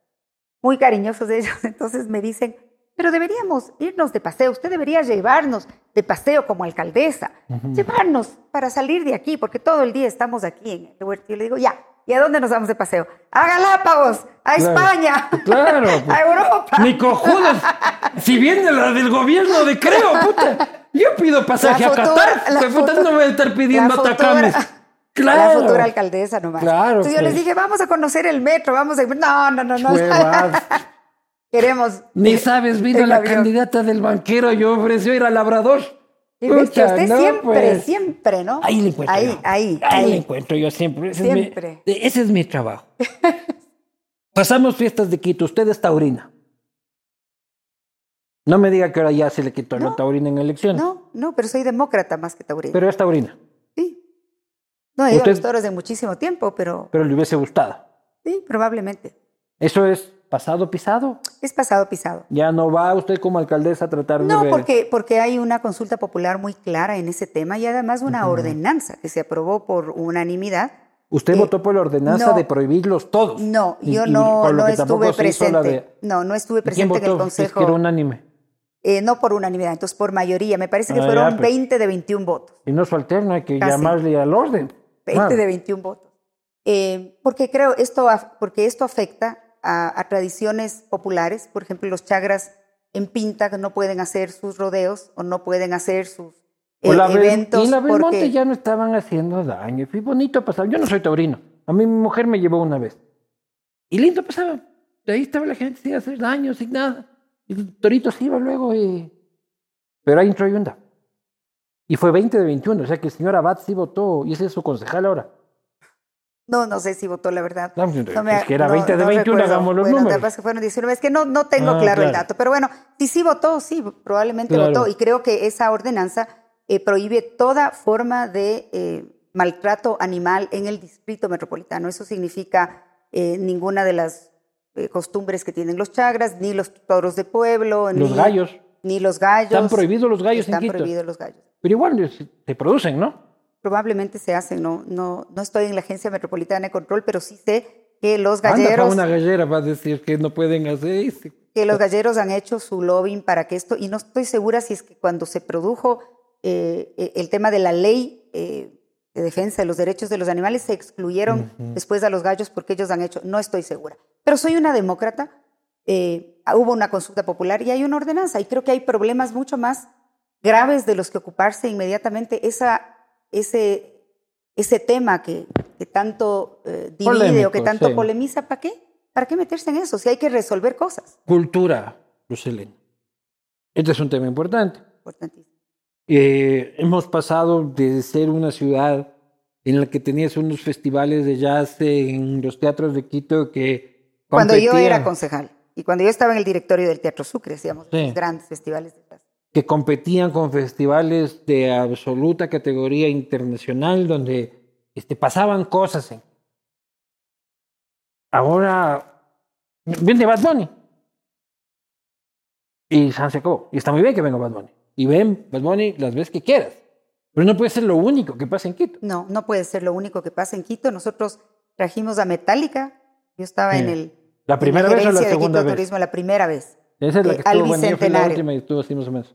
Muy cariñosos de ellos. Entonces me dicen, pero deberíamos irnos de paseo. Usted debería llevarnos de paseo como alcaldesa. Llevarnos para salir de aquí, porque todo el día estamos aquí en el huerto. Y le digo, ya, ¿Y a dónde nos vamos de paseo? A Galápagos, a España, claro, a Europa. Ni cojones. Si viene la del gobierno de Creo, puta. Yo pido pasaje a Qatar. La puta no voy a estar pidiendo atacames. Claro. La futura alcaldesa nomás. Claro. Entonces yo les pues. dije, vamos a conocer el metro, vamos a... No, no, no, no. Queremos... Ni sabes, vino la candidata del banquero y ofreció ir al Labrador usted siempre, pues. siempre, ¿no? Ahí le encuentro. Ahí, yo. ahí, ahí. le encuentro yo siempre. Ese siempre. Es mi, ese es mi trabajo. Pasamos fiestas de Quito. Usted es taurina. No me diga que ahora ya se le quitó la taurina en elecciones. No, no, pero soy demócrata más que taurina. Pero es taurina. Sí. No, he ido a los toros de muchísimo tiempo, pero... Pero le hubiese gustado. Sí, probablemente. Eso es pasado pisado. Es pasado pisado. Ya no va usted como alcaldesa a tratar de No, porque, porque hay una consulta popular muy clara en ese tema y además una ordenanza que se aprobó por unanimidad. ¿Usted votó por la ordenanza de prohibirlos todos? No, yo no, no estuve presente. No, no estuve presente en el Consejo. Es que era unánime. Eh, no por unanimidad, entonces por mayoría. Me parece que ah, fueron 20 pues. de 21 votos. Y no su alterno, hay que llamarle al orden. 20 de 21 votos. Eh, porque creo esto, porque esto afecta a, tradiciones populares, por ejemplo, los chagras en Pinta no pueden hacer sus rodeos o no pueden hacer sus O eh, la Bel- eventos y la Belmonte porque ya no estaban haciendo daño. Fue bonito pasar. Yo no soy taurino. A mí mi mujer me llevó una vez. Y lindo pasaba. De ahí estaba la gente sin hacer daño, sin nada. Y el torito se iba luego y... Pero ahí entró Yunda. Y fue 20 de 21. O sea que el señor Abad sí votó. Y ese es su concejal ahora. No, no sé si votó la verdad. No, pues, No me- es que era no- 20 de no 21, recuerdo. hagamos los bueno, números. que fueron 19, es que no, no tengo Ah, claro el claro. dato, pero bueno, si sí votó, sí, probablemente Claro. votó y creo que esa ordenanza eh, prohíbe toda forma de eh, maltrato animal en el distrito metropolitano. Eso significa eh, ninguna de las eh, costumbres que tienen los chagras, ni los toros de pueblo, Los ni, gallos. ni los gallos. Están prohibidos los gallos en Están Quito. prohibidos los gallos. Pero igual se producen, ¿no? Probablemente se hacen, no, no, no estoy en la Agencia Metropolitana de Control, pero sí sé que los Anda galleros... una gallera va a decir que no pueden hacer eso. que los galleros han hecho su lobbying para que esto, y no estoy segura si es que cuando se produjo eh, el tema de la ley eh, de defensa de los derechos de los animales, se excluyeron Ujú. después a los gallos porque ellos han hecho, no estoy segura. Pero soy una demócrata, eh, hubo una consulta popular y hay una ordenanza, y creo que hay problemas mucho más graves de los que ocuparse inmediatamente. Esa, ese, ese tema que, que tanto eh, divide o Polémico, que tanto sí. polemiza, ¿para qué? ¿Para qué meterse en eso? Si hay que resolver cosas. Cultura, Lucelena. Este es un tema importante. Importantísimo. Eh, hemos pasado de ser una ciudad en la que tenías unos festivales de jazz en los teatros de Quito que Cuando yo era concejal y cuando yo estaba en el directorio del Teatro Sucre, hacíamos Sí. grandes festivales. Que competían con festivales de absoluta categoría internacional donde este, pasaban cosas. en- Ahora viene Bad Bunny. Y San se acabó. Y está muy bien que venga Bad Bunny. Y ven Bad Bunny las veces que quieras. Pero no puede ser lo único que pasa en Quito. No, no puede ser lo único que pasa en Quito. Nosotros trajimos a Metallica. Yo estaba en Sí. el ¿La en primera vez o la de segunda Quito vez? Turismo la primera vez. Esa es la Eh, que al estuvo buena. Yo fui la Bicentenario. última y estuvo así más o menos.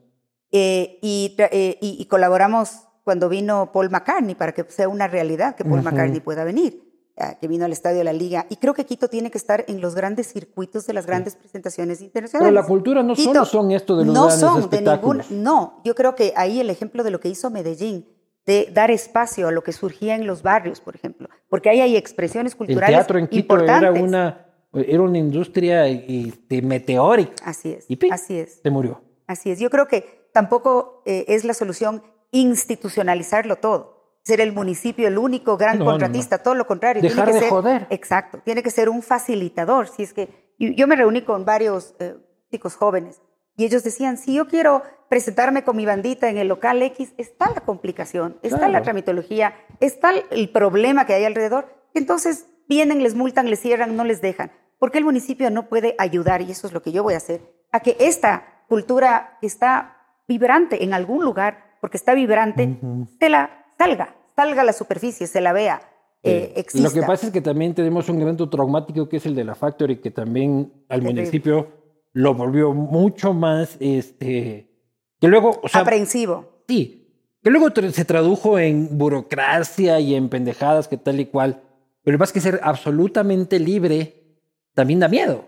Eh, y, eh, y- y colaboramos cuando vino Paul McCartney para que sea una realidad que Paul Ujú. McCartney pueda venir, ah, que vino al Estadio de la Liga. Y creo que Quito tiene que estar en los grandes circuitos de las grandes presentaciones Pero internacionales. la cultura no Quito, solo son esto de los no grandes son de espectáculos. ningún, no, yo creo que ahí el ejemplo de lo que hizo Medellín, de dar espacio a lo que surgía en los barrios, por ejemplo, porque ahí hay expresiones El culturales teatro en Quito importantes. era una, era una industria este, meteórica. Así es, Y pi, así es, Se murió. así es. Yo creo que tampoco eh, es la solución institucionalizarlo todo, ser el municipio el único gran No, no, contratista, todo lo contrario. Dejar tiene que de ser, joder. Exacto, tiene que ser un facilitador. Si es que yo, yo me reuní con varios eh, chicos jóvenes y ellos decían, si yo quiero presentarme con mi bandita en el local X, está la complicación, está Claro. la tramitología, está el problema que hay alrededor. Entonces vienen, les multan, les cierran, no les dejan. Porque el municipio no puede ayudar, y eso es lo que yo voy a hacer, a que esta cultura que está vibrante en algún lugar, porque está vibrante, se la salga, salga a la superficie, se la vea, eh. Lo que pasa es que también tenemos un evento traumático que es el de la Factory, que también al Terrible. municipio lo volvió mucho más, este, que luego, o sea, Aprensivo. sí, que luego se tradujo en burocracia y en pendejadas que tal y cual. Pero lo que pasa es que ser absolutamente libre también da miedo,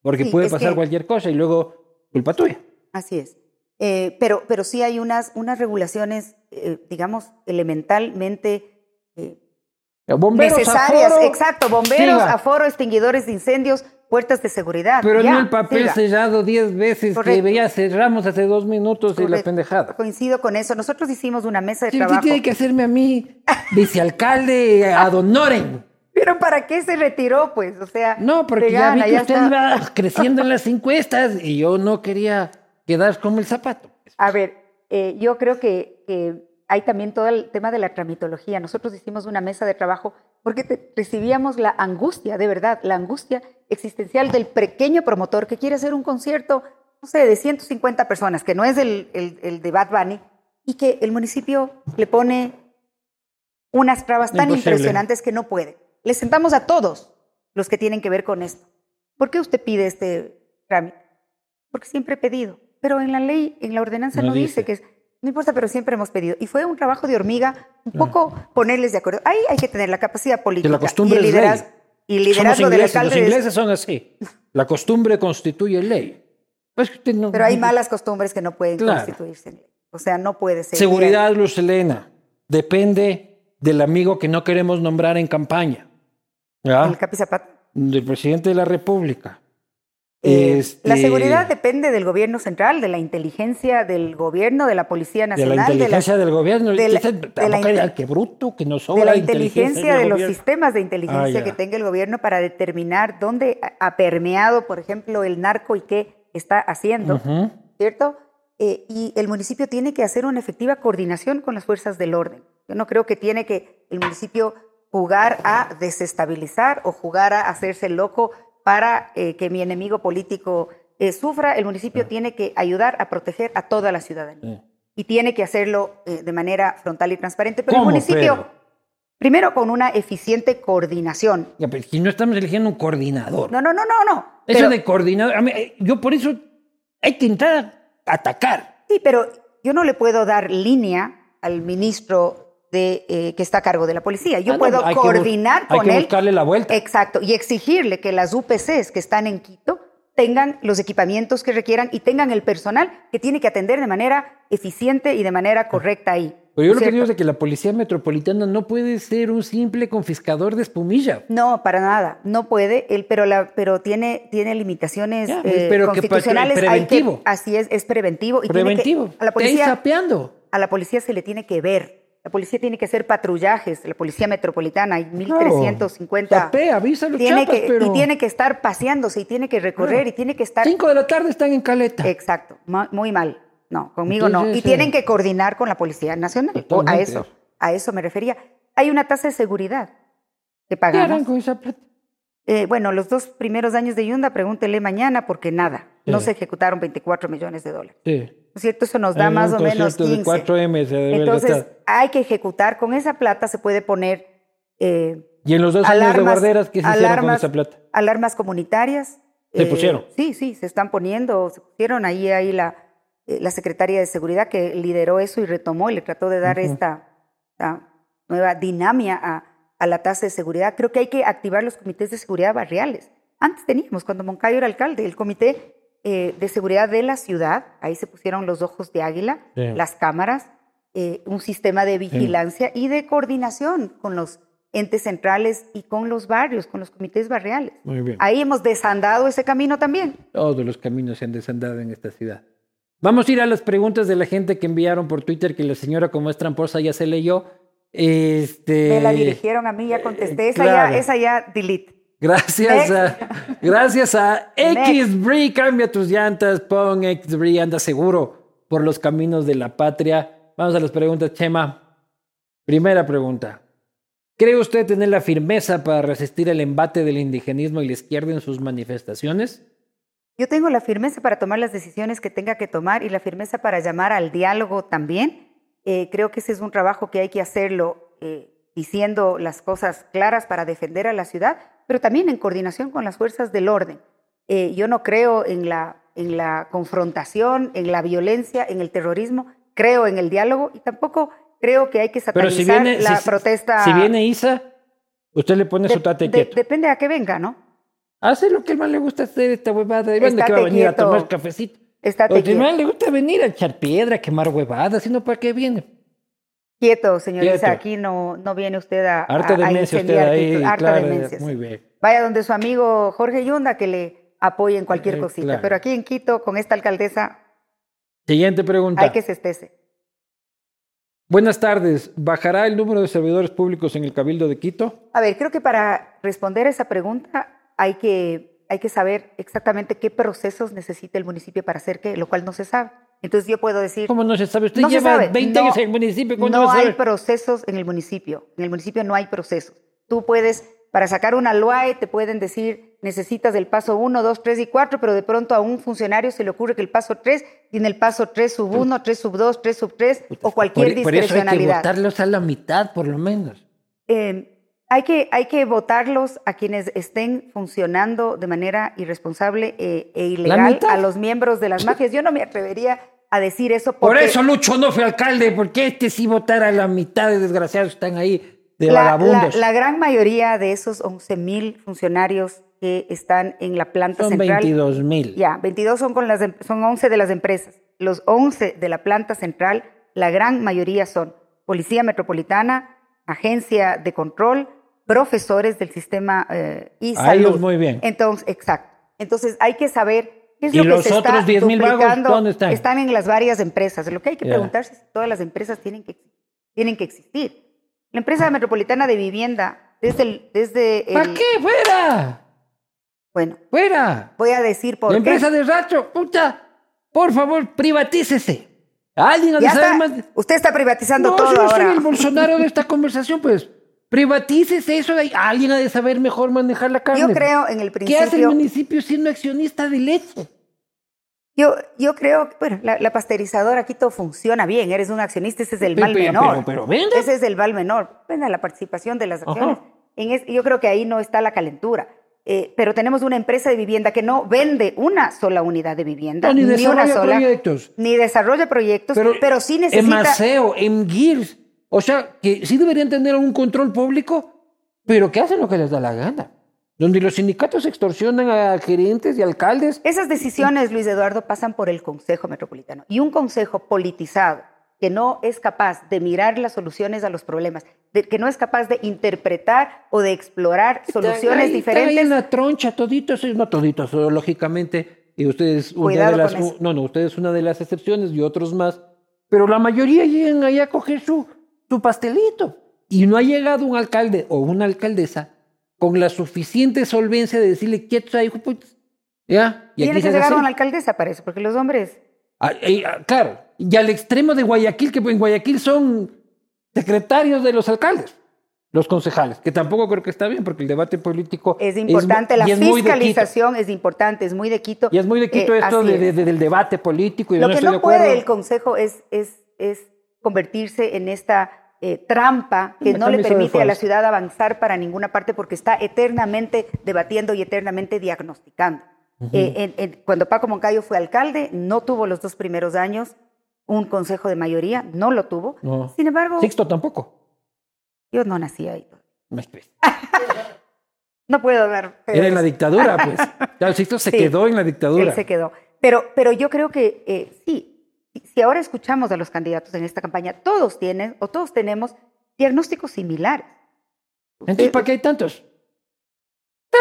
porque Sí, puede pasar cualquier cosa y luego culpa tuya. Así es. Eh, pero, pero sí hay unas, unas regulaciones, eh, digamos, elementalmente eh, Bomberos, necesarias. aforo, Exacto, bomberos, siga. aforo, extinguidores de incendios, puertas de seguridad. Pero ya, no el papel siga. sellado 10 veces que veía cerramos hace dos minutos y la pendejada. Coincido con eso. Nosotros hicimos una mesa de Sí, ¿Qué trabajo. tiene que hacerme a mí, vicealcalde, a Donoren? Pero ¿para qué se retiró, pues? O sea, No, porque ya vi que usted está. iba creciendo en las encuestas y yo no quería quedar como el zapato. A ver, eh, yo creo que, que hay también todo el tema de la tramitología. Nosotros hicimos una mesa de trabajo porque te- recibíamos la angustia, de verdad, la angustia existencial del pequeño promotor que quiere hacer un concierto, no sé, de 150 personas, que no es el, el- el de Bad Bunny, y que el municipio le pone unas trabas tan Imposible. impresionantes que no puede. Le sentamos a todos los que tienen que ver con esto. ¿Por qué usted pide este trámite? Porque siempre he pedido. Pero en la ley, en la ordenanza No no, dice. dice. que es, no importa, pero siempre hemos pedido. Y fue un trabajo de hormiga, un poco ponerles de acuerdo. Ahí hay que tener la capacidad política Que la costumbre y el liderazgo, y liderazgo del los alcalde. de- ingleses son así. La costumbre constituye ley. Pues no- Pero hay malas costumbres que no pueden Claro. constituirse en ley. O sea, no puede ser. Seguridad, Luz Elena, depende del amigo que no queremos nombrar en campaña. ¿ya? El Capi Zapata. Del presidente de la República. Eh, Este, La seguridad depende del gobierno central, de la inteligencia del gobierno, de la Policía de la Nacional, de la, inteligencia del gobierno. de la- de que bruto, que no de sobra la inteligencia de los gobierno. sistemas de inteligencia Ah, ya. que tenga el gobierno para determinar dónde ha- permeado, por ejemplo, el narco y qué está haciendo. ¿cierto? Eh, y el municipio tiene que hacer una efectiva coordinación con las fuerzas del orden. Yo no creo que tiene que el municipio jugar a desestabilizar o jugar a hacerse loco para eh, que mi enemigo político eh, sufra. El municipio tiene que ayudar a proteger a toda la ciudadanía. Sí. Y tiene que hacerlo eh, de manera frontal y transparente. Pero el ¿Cómo, municipio, Pedro? primero con una eficiente coordinación. Ya, pero si no estamos eligiendo un coordinador. No, no, no, no, no. Eso Pero- de coordinador, mí, yo por eso hay que a atacar. Sí, pero yo no le puedo dar línea al ministro de, eh, que está a cargo de la policía. Yo Ah, puedo hay que bus- coordinar hay con que él. buscarle la vuelta. Exacto. Y exigirle que las UPCs que están en Quito tengan los equipamientos que requieran y tengan el personal que tiene que atender de manera eficiente y de manera correcta ahí. Pero yo lo que digo es de que la policía metropolitana no puede ser un simple confiscador de espumilla. No, para nada, no puede, él, pero, la, pero tiene, tiene limitaciones Ya, eh, pero que constitucionales. hay que- preventivo. así es, es preventivo. Y tiene que- Preventivo. a, la policía, a la policía se le tiene que ver. La policía tiene que hacer patrullajes, la policía metropolitana, hay Claro. 1350. Sapea, avisa los tiene chapas, que, pero... Y tiene que estar paseándose, y tiene que recorrer, Claro. y tiene que estar... Cinco de la tarde están en caleta. Exacto, muy mal. No, conmigo no. Y tienen eh, que coordinar con la Policía Nacional. A eso, a eso me refería. Hay una tasa de seguridad que ¿Qué harán pagamos. con esa plata? Eh, bueno, los dos primeros años de Yunda, pregúntele mañana, porque nada, no se ejecutaron 24 millones de dólares. Sí. ¿No es cierto? Eso nos da más o menos concierto de 15. 4M se debe Entonces, gastar. hay que ejecutar. Con esa plata se puede poner eh, Y en los dos años de alarmas, guarderas, ¿qué se hicieron con alarmas- esa plata? alarmas comunitarias. eh, ¿Se pusieron? Sí, sí, se están poniendo, se pusieron ahí, ahí la, eh, la Secretaría de Seguridad que lideró eso y retomó y le trató de dar esta, esta nueva dinamia a, a la tasa de seguridad. Creo que hay que activar los comités de seguridad barriales. Antes teníamos, cuando Moncayo era alcalde, el comité eh, de seguridad de la ciudad, ahí se pusieron los ojos de águila, Sí. las cámaras, eh, un sistema de vigilancia y de coordinación con los entes centrales y con los barrios, con los comités barriales. Muy bien. Ahí hemos desandado ese camino también. Todos los caminos se han desandado en esta ciudad. Vamos a ir a las preguntas de la gente que enviaron por Twitter, que la señora, como es tramposa, ya se leyó. Este, Me la dirigieron a mí, ya contesté. Esa, claro. ya, esa ya delete. Gracias a, gracias a XBRI, cambia tus llantas, pon XBRI, anda seguro por los caminos de la patria. Vamos a las preguntas, Chema. Primera pregunta. ¿Cree usted tener la firmeza para resistir el embate del indigenismo y la izquierda en sus manifestaciones? Yo tengo la firmeza para tomar las decisiones que tenga que tomar y la firmeza para llamar al diálogo también. Eh, creo que ese es un trabajo que hay que hacerlo eh, diciendo las cosas claras para defender a la ciudad, pero también en coordinación con las fuerzas del orden. Eh, yo no creo en la, en la confrontación, en la violencia, en el terrorismo, creo en el diálogo y tampoco creo que hay que satanizar si viene, la si- protesta. si viene Isa, usted le pone De- su tate de- quieto. depende a qué venga, ¿no? Hace lo que más le gusta hacer esta huevada. ¿Y dónde que va a venir a quieto. tomar cafecito? Estate O más le gusta venir a echar piedra, a quemar huevadas, sino para qué viene. Quieto, Quieto. aquí no, no viene usted a, Harta demencia usted ahí, harta claro, demencia, sí. muy bien. Vaya donde su amigo Jorge Yunda que le apoye en cualquier Eh, cosita. claro. Pero aquí en Quito, con esta alcaldesa, Siguiente pregunta. hay que se estese. Buenas tardes. ¿Bajará el número de servidores públicos en el Cabildo de Quito? A ver, creo que para responder a esa pregunta hay que, hay que saber exactamente qué procesos necesita el municipio para hacer qué, lo cual no se sabe. Entonces yo puedo decir... ¿Cómo no se sabe? Usted No lleva sabe. 20 No- años en el municipio. ¿Cómo no, hay saber? procesos en el municipio. En el municipio no hay procesos. Tú puedes, para sacar una LOAE, te pueden decir, necesitas el paso 1, 2, 3 y 4, pero de pronto a un funcionario se le ocurre que el paso 3 tiene el paso 3 sub 1, 3 sub 2, 3 sub 3 o cualquier por, por eso hay que discrecionalidad. votarlos a la mitad, por lo menos. Eh, hay, que, hay que votarlos a quienes estén funcionando de manera irresponsable eh, e ilegal, a los miembros de las mafias. Yo no me atrevería a decir eso Por eso Lucho no fue alcalde, porque este sí votara a la mitad de desgraciados que están ahí, de la, vagabundos. la- la gran mayoría de esos 11 mil funcionarios que están en la planta Son central. 22 mil. Ya, 22 son, con las, em- son 11 de las empresas. Los 11 de la planta central, la gran mayoría son Policía Metropolitana, Agencia de Control, profesores del sistema eh, y A salud. ellos muy bien. Entonces, exacto. Entonces hay que saber qué es ¿Y lo que los se otros está 10,000 vagos, duplicando. dónde están? Están en las varias empresas. Lo que hay que preguntarse es si todas las empresas tienen que, tienen que existir. La empresa metropolitana de vivienda, desde el... Desde el- ¿Para qué? ¡Fuera! Bueno, ¡Fuera! voy a decir por La qué. empresa de Racho, puta, por favor, privatícese. Alguien ha de saber más. Usted está privatizando No, todo yo soy ahora. el Bolsonaro de esta conversación, pues. Privatícese eso de ahí. Alguien ha de saber mejor manejar la carne. Yo creo en el ¿Qué hace el principio. municipio siendo accionista de leche? Yo, yo creo, bueno, la, la pasteurizadora aquí todo funciona bien. Eres un accionista, ese es el mal menor. pero- pero venda. Ese es el mal menor. Venda la participación de las acciones. En es- yo creo que ahí no está la calentura. Eh, pero tenemos una empresa de vivienda que no vende una sola unidad de vivienda, No, ni una desarrolla sola, proyectos. ni desarrolla proyectos, pero, sí En necesita. Maceo, en Gears. O sea, que sí deberían tener un control público, pero que hacen lo que les da la gana. Donde los sindicatos extorsionan a gerentes y alcaldes. Esas decisiones, Luis Eduardo, pasan por el Consejo Metropolitano. Y un consejo politizado que no es capaz de mirar las soluciones a los problemas, de- que no es capaz de interpretar o de explorar soluciones ahí- diferentes. en la troncha, toditos, eh, no toditos, lógicamente. Y ustedes, una de las, no, no, ustedes una de las excepciones y otros más. Pero la mayoría llegan ahí a coger su, su pastelito. Y no ha llegado un alcalde o una alcaldesa con la suficiente solvencia de decirle, quieto ahí, puta". ¿Ya? Y Tiene aquí que llegar una alcaldesa para eso, porque los hombres Ah, eh, ah, claro, y al extremo de Guayaquil, que en Guayaquil son secretarios de los alcaldes, los concejales, que tampoco creo que está bien, porque el debate político es importante, la es Quito. fiscalización es importante, es muy de Quito. Y es muy de Quito Eh, esto de- de- de- del debate político y Lo no que no puede el Consejo es, es, es convertirse en esta eh, trampa que no le permite a la ciudad avanzar para ninguna parte porque está eternamente debatiendo y eternamente diagnosticando. Eh, en- en- cuando Paco Moncayo fue alcalde, no tuvo los dos primeros años un consejo de mayoría, no lo tuvo. No. Sin embargo, Sixto tampoco. yo no nací ahí. Me. No puedo dar. fe Era en la dictadura, pues. Claro, Sixto se Sí. quedó en la dictadura. Él se quedó. Pero, pero yo creo que eh, sí, si- ahora escuchamos a los candidatos en esta campaña, todos tienen o todos tenemos diagnósticos similares. Entonces, ¿para qué hay tantos?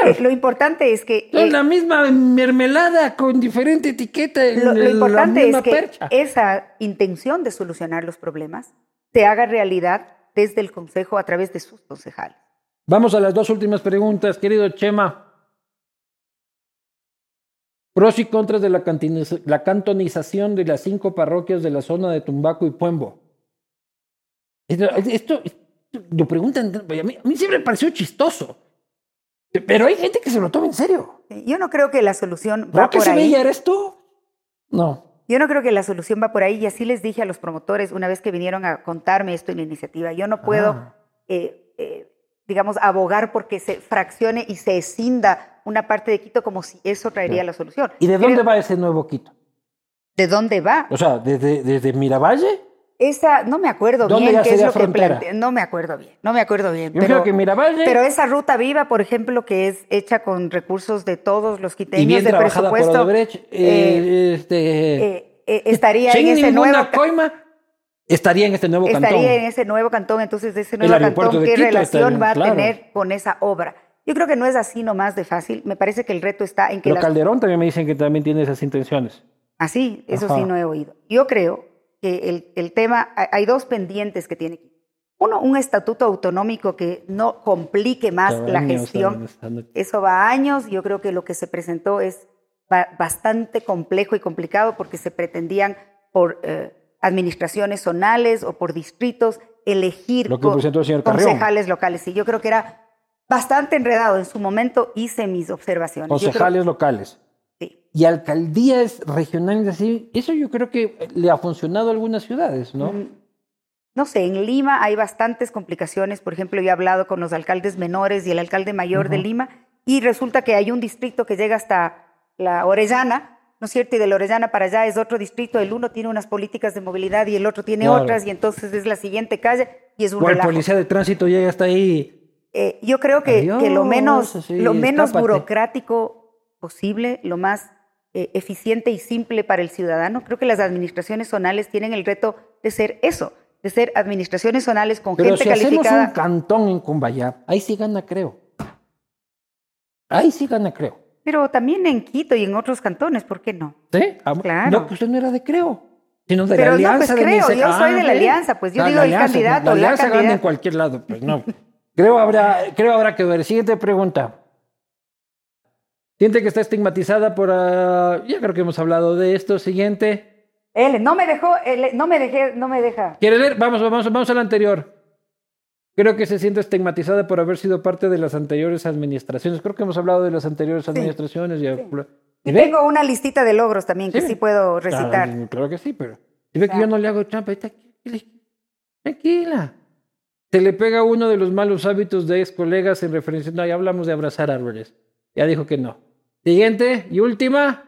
Eh, Lo importante es que Son eh, la misma mermelada con diferente etiqueta. en lo, lo la importante misma es que percha. esa intención de solucionar los problemas se haga realidad desde el Consejo a través de sus concejales. Vamos a las dos últimas preguntas, querido Chema. Pros y contras de la, cantonización de las cinco parroquias de la zona de Tumbaco y Puembo. Esto, esto- lo preguntan, a mí, a mí siempre me pareció chistoso. Pero hay gente que se lo toma en serio. Yo no creo que la solución va ¿No que por se ahí. veía eres tú? No. Yo no creo que la solución va por ahí y así les dije a los promotores una vez que vinieron a contarme esto en la iniciativa. Yo no puedo, Ah. eh, eh, digamos, abogar porque se fraccione y se escinda una parte de Quito como si eso traería la solución. ¿Y de dónde va ese nuevo Quito? ¿De dónde va? O sea, ¿desde, desde Miravalle? Esa, no me acuerdo ¿Dónde bien ya qué es sería lo que plantea. No me acuerdo bien, no me acuerdo bien. Yo pero, creo que Miravalle pero esa ruta viva, por ejemplo, que es hecha con recursos de todos los quiteños y bien de trabajada por presupuesto, Odebrecht, eh, eh, este, eh, estaría en ese nuevo coima, estaría en este nuevo estaría cantón. en ese nuevo cantón, entonces ese nuevo cantón, ¿qué Quito relación estaría, va a claro. tener con esa obra? Yo creo que no es así nomás de fácil. Me parece que el reto está en que Pero las Calderón también me dicen que también tiene esas intenciones. Así, eso Ajá. sí no he oído. Yo creo que el, el tema, hay dos pendientes que tiene. Uno, un estatuto autonómico que no complique más la gestión. Eso va a años. Yo creo que lo que se presentó es ba- bastante complejo y complicado porque se pretendían por eh, administraciones zonales o por distritos elegir Lo que co- presentó el señor Carrión. concejales locales. Y yo creo que era bastante enredado. En su momento hice mis observaciones. Creo- Concejales locales. sí. Y alcaldías regionales así, eso yo creo que le ha funcionado a algunas ciudades, ¿no? Mm, No sé, en Lima hay bastantes complicaciones. Por ejemplo, yo he hablado con los alcaldes menores y el alcalde mayor de. Lima y resulta que hay un distrito que llega hasta la Orellana, ¿no es cierto? Y de la Orellana para allá es otro distrito. El uno tiene unas políticas de movilidad y el otro tiene Claro. otras y entonces es la siguiente calle y es un O el policía de tránsito llega hasta ahí eh, yo creo que, que lo menos, lo menos burocrático posible, lo más eh, eficiente y simple para el ciudadano. Creo que las administraciones zonales tienen el reto de ser eso, de ser administraciones zonales con Pero gente si calificada. hacemos un cantón en Cumbayá, ahí sí gana, creo. Ahí sí gana, creo. Pero también en Quito y en otros cantones, ¿por qué no? ¿Sí? Ah, Claro. No, que usted no era de creo. Sino de Pero la no, alianza pues de creo, yo soy de la alianza, pues yo Ah, digo la el alianza, candidato, La la alianza gana en cualquier lado, pues no. Creo habrá, creo habrá que ver. Siguiente pregunta. Siente que está estigmatizada por... ah, ya creo que hemos hablado de esto. Siguiente. Él no me dejó, no me dejé, no me deja. ¿Quiere leer? Vamos, vamos, vamos al anterior. Creo que se siente estigmatizada por haber sido parte de las anteriores administraciones. Creo que hemos hablado de las anteriores administraciones. tengo una listita de logros también que Sí. puedo recitar. Claro, claro que sí, pero... Si ve que yo no le hago trampa. Tranquila. Se le pega uno de los malos hábitos de ex colegas en referencia... No, ya hablamos de abrazar árboles. Ya dijo que no. Siguiente y última.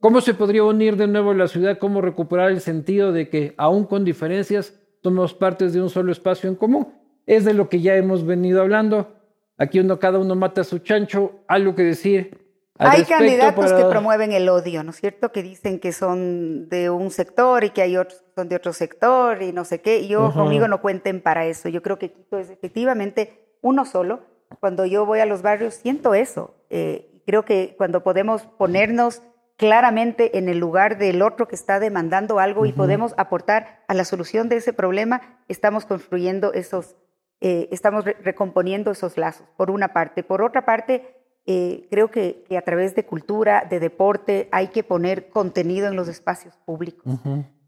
¿Cómo se podría unir de nuevo la ciudad? ¿Cómo recuperar el sentido de que, aún con diferencias, somos partes de un solo espacio en común? Es de lo que ya hemos venido hablando. Aquí uno, cada uno mata a su chancho. Algo que decir. al Hay candidatos para- que promueven el odio, ¿no es cierto? Que dicen que son de un sector y que hay otros que son de otro sector y no sé qué. Y yo Ajá. conmigo no cuenten para eso. Yo creo que Quito es efectivamente uno solo. Cuando yo voy a los barrios siento eso. Eh, creo que cuando podemos ponernos claramente en el lugar del otro que está demandando algo y podemos aportar a la solución de ese problema, estamos construyendo esos, eh, estamos re- recomponiendo esos lazos, por una parte. Por otra parte, eh, creo que, que a través de cultura, de deporte, hay que poner contenido en los espacios públicos,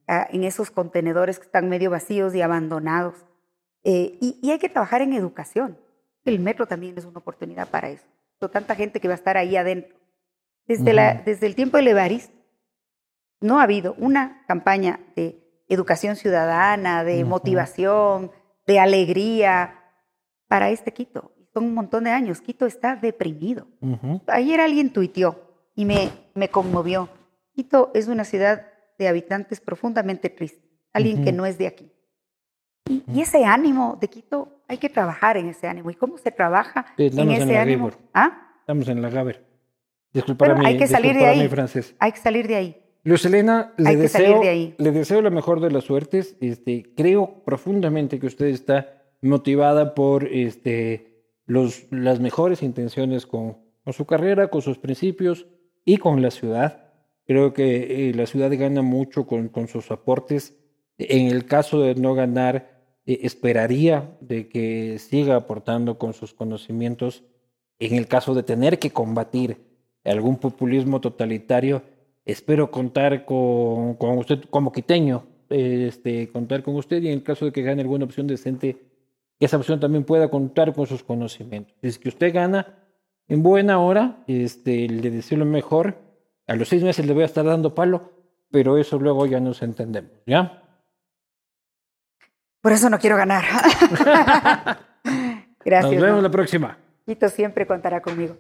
ah, en esos contenedores que están medio vacíos y abandonados. Eh, y, y hay que trabajar en educación. El metro también es una oportunidad para eso. Con tanta gente que va a estar ahí adentro. Desde, la, desde el tiempo de Levarist, no ha habido una campaña de educación ciudadana, de motivación, de alegría para este Quito. Son un montón de años. Quito está deprimido. Ayer alguien tuiteó y me, me conmovió. Quito es una ciudad de habitantes profundamente tristes, alguien que no es de aquí. Y, y ese ánimo de Quito, hay que trabajar en ese ánimo. ¿Y cómo se trabaja Sí, en ese la ánimo? ¿Ah? Estamos en la Gaber. Disculpa hay que salir de ahí. Hay que salir de ahí. Luz Elena, le deseo, de ahí. le deseo la mejor de las suertes. Este, creo profundamente que usted está motivada por este, los, las mejores intenciones con, con su carrera, con sus principios y con la ciudad. Creo que eh, la ciudad gana mucho con, con sus aportes. En el caso de no ganar, eh, esperaría de que siga aportando con sus conocimientos. En el caso de tener que combatir algún populismo totalitario, espero contar con, con usted como quiteño, este, contar con usted y en el caso de que gane alguna opción decente, que esa opción también pueda contar con sus conocimientos. Si es que usted gana en buena hora, este, le deseo lo mejor. A los seis meses le voy a estar dando palo, pero eso luego ya nos entendemos, ¿ya? Por eso no quiero ganar. Gracias. Nos vemos ¿no? la próxima. Quito siempre contará conmigo.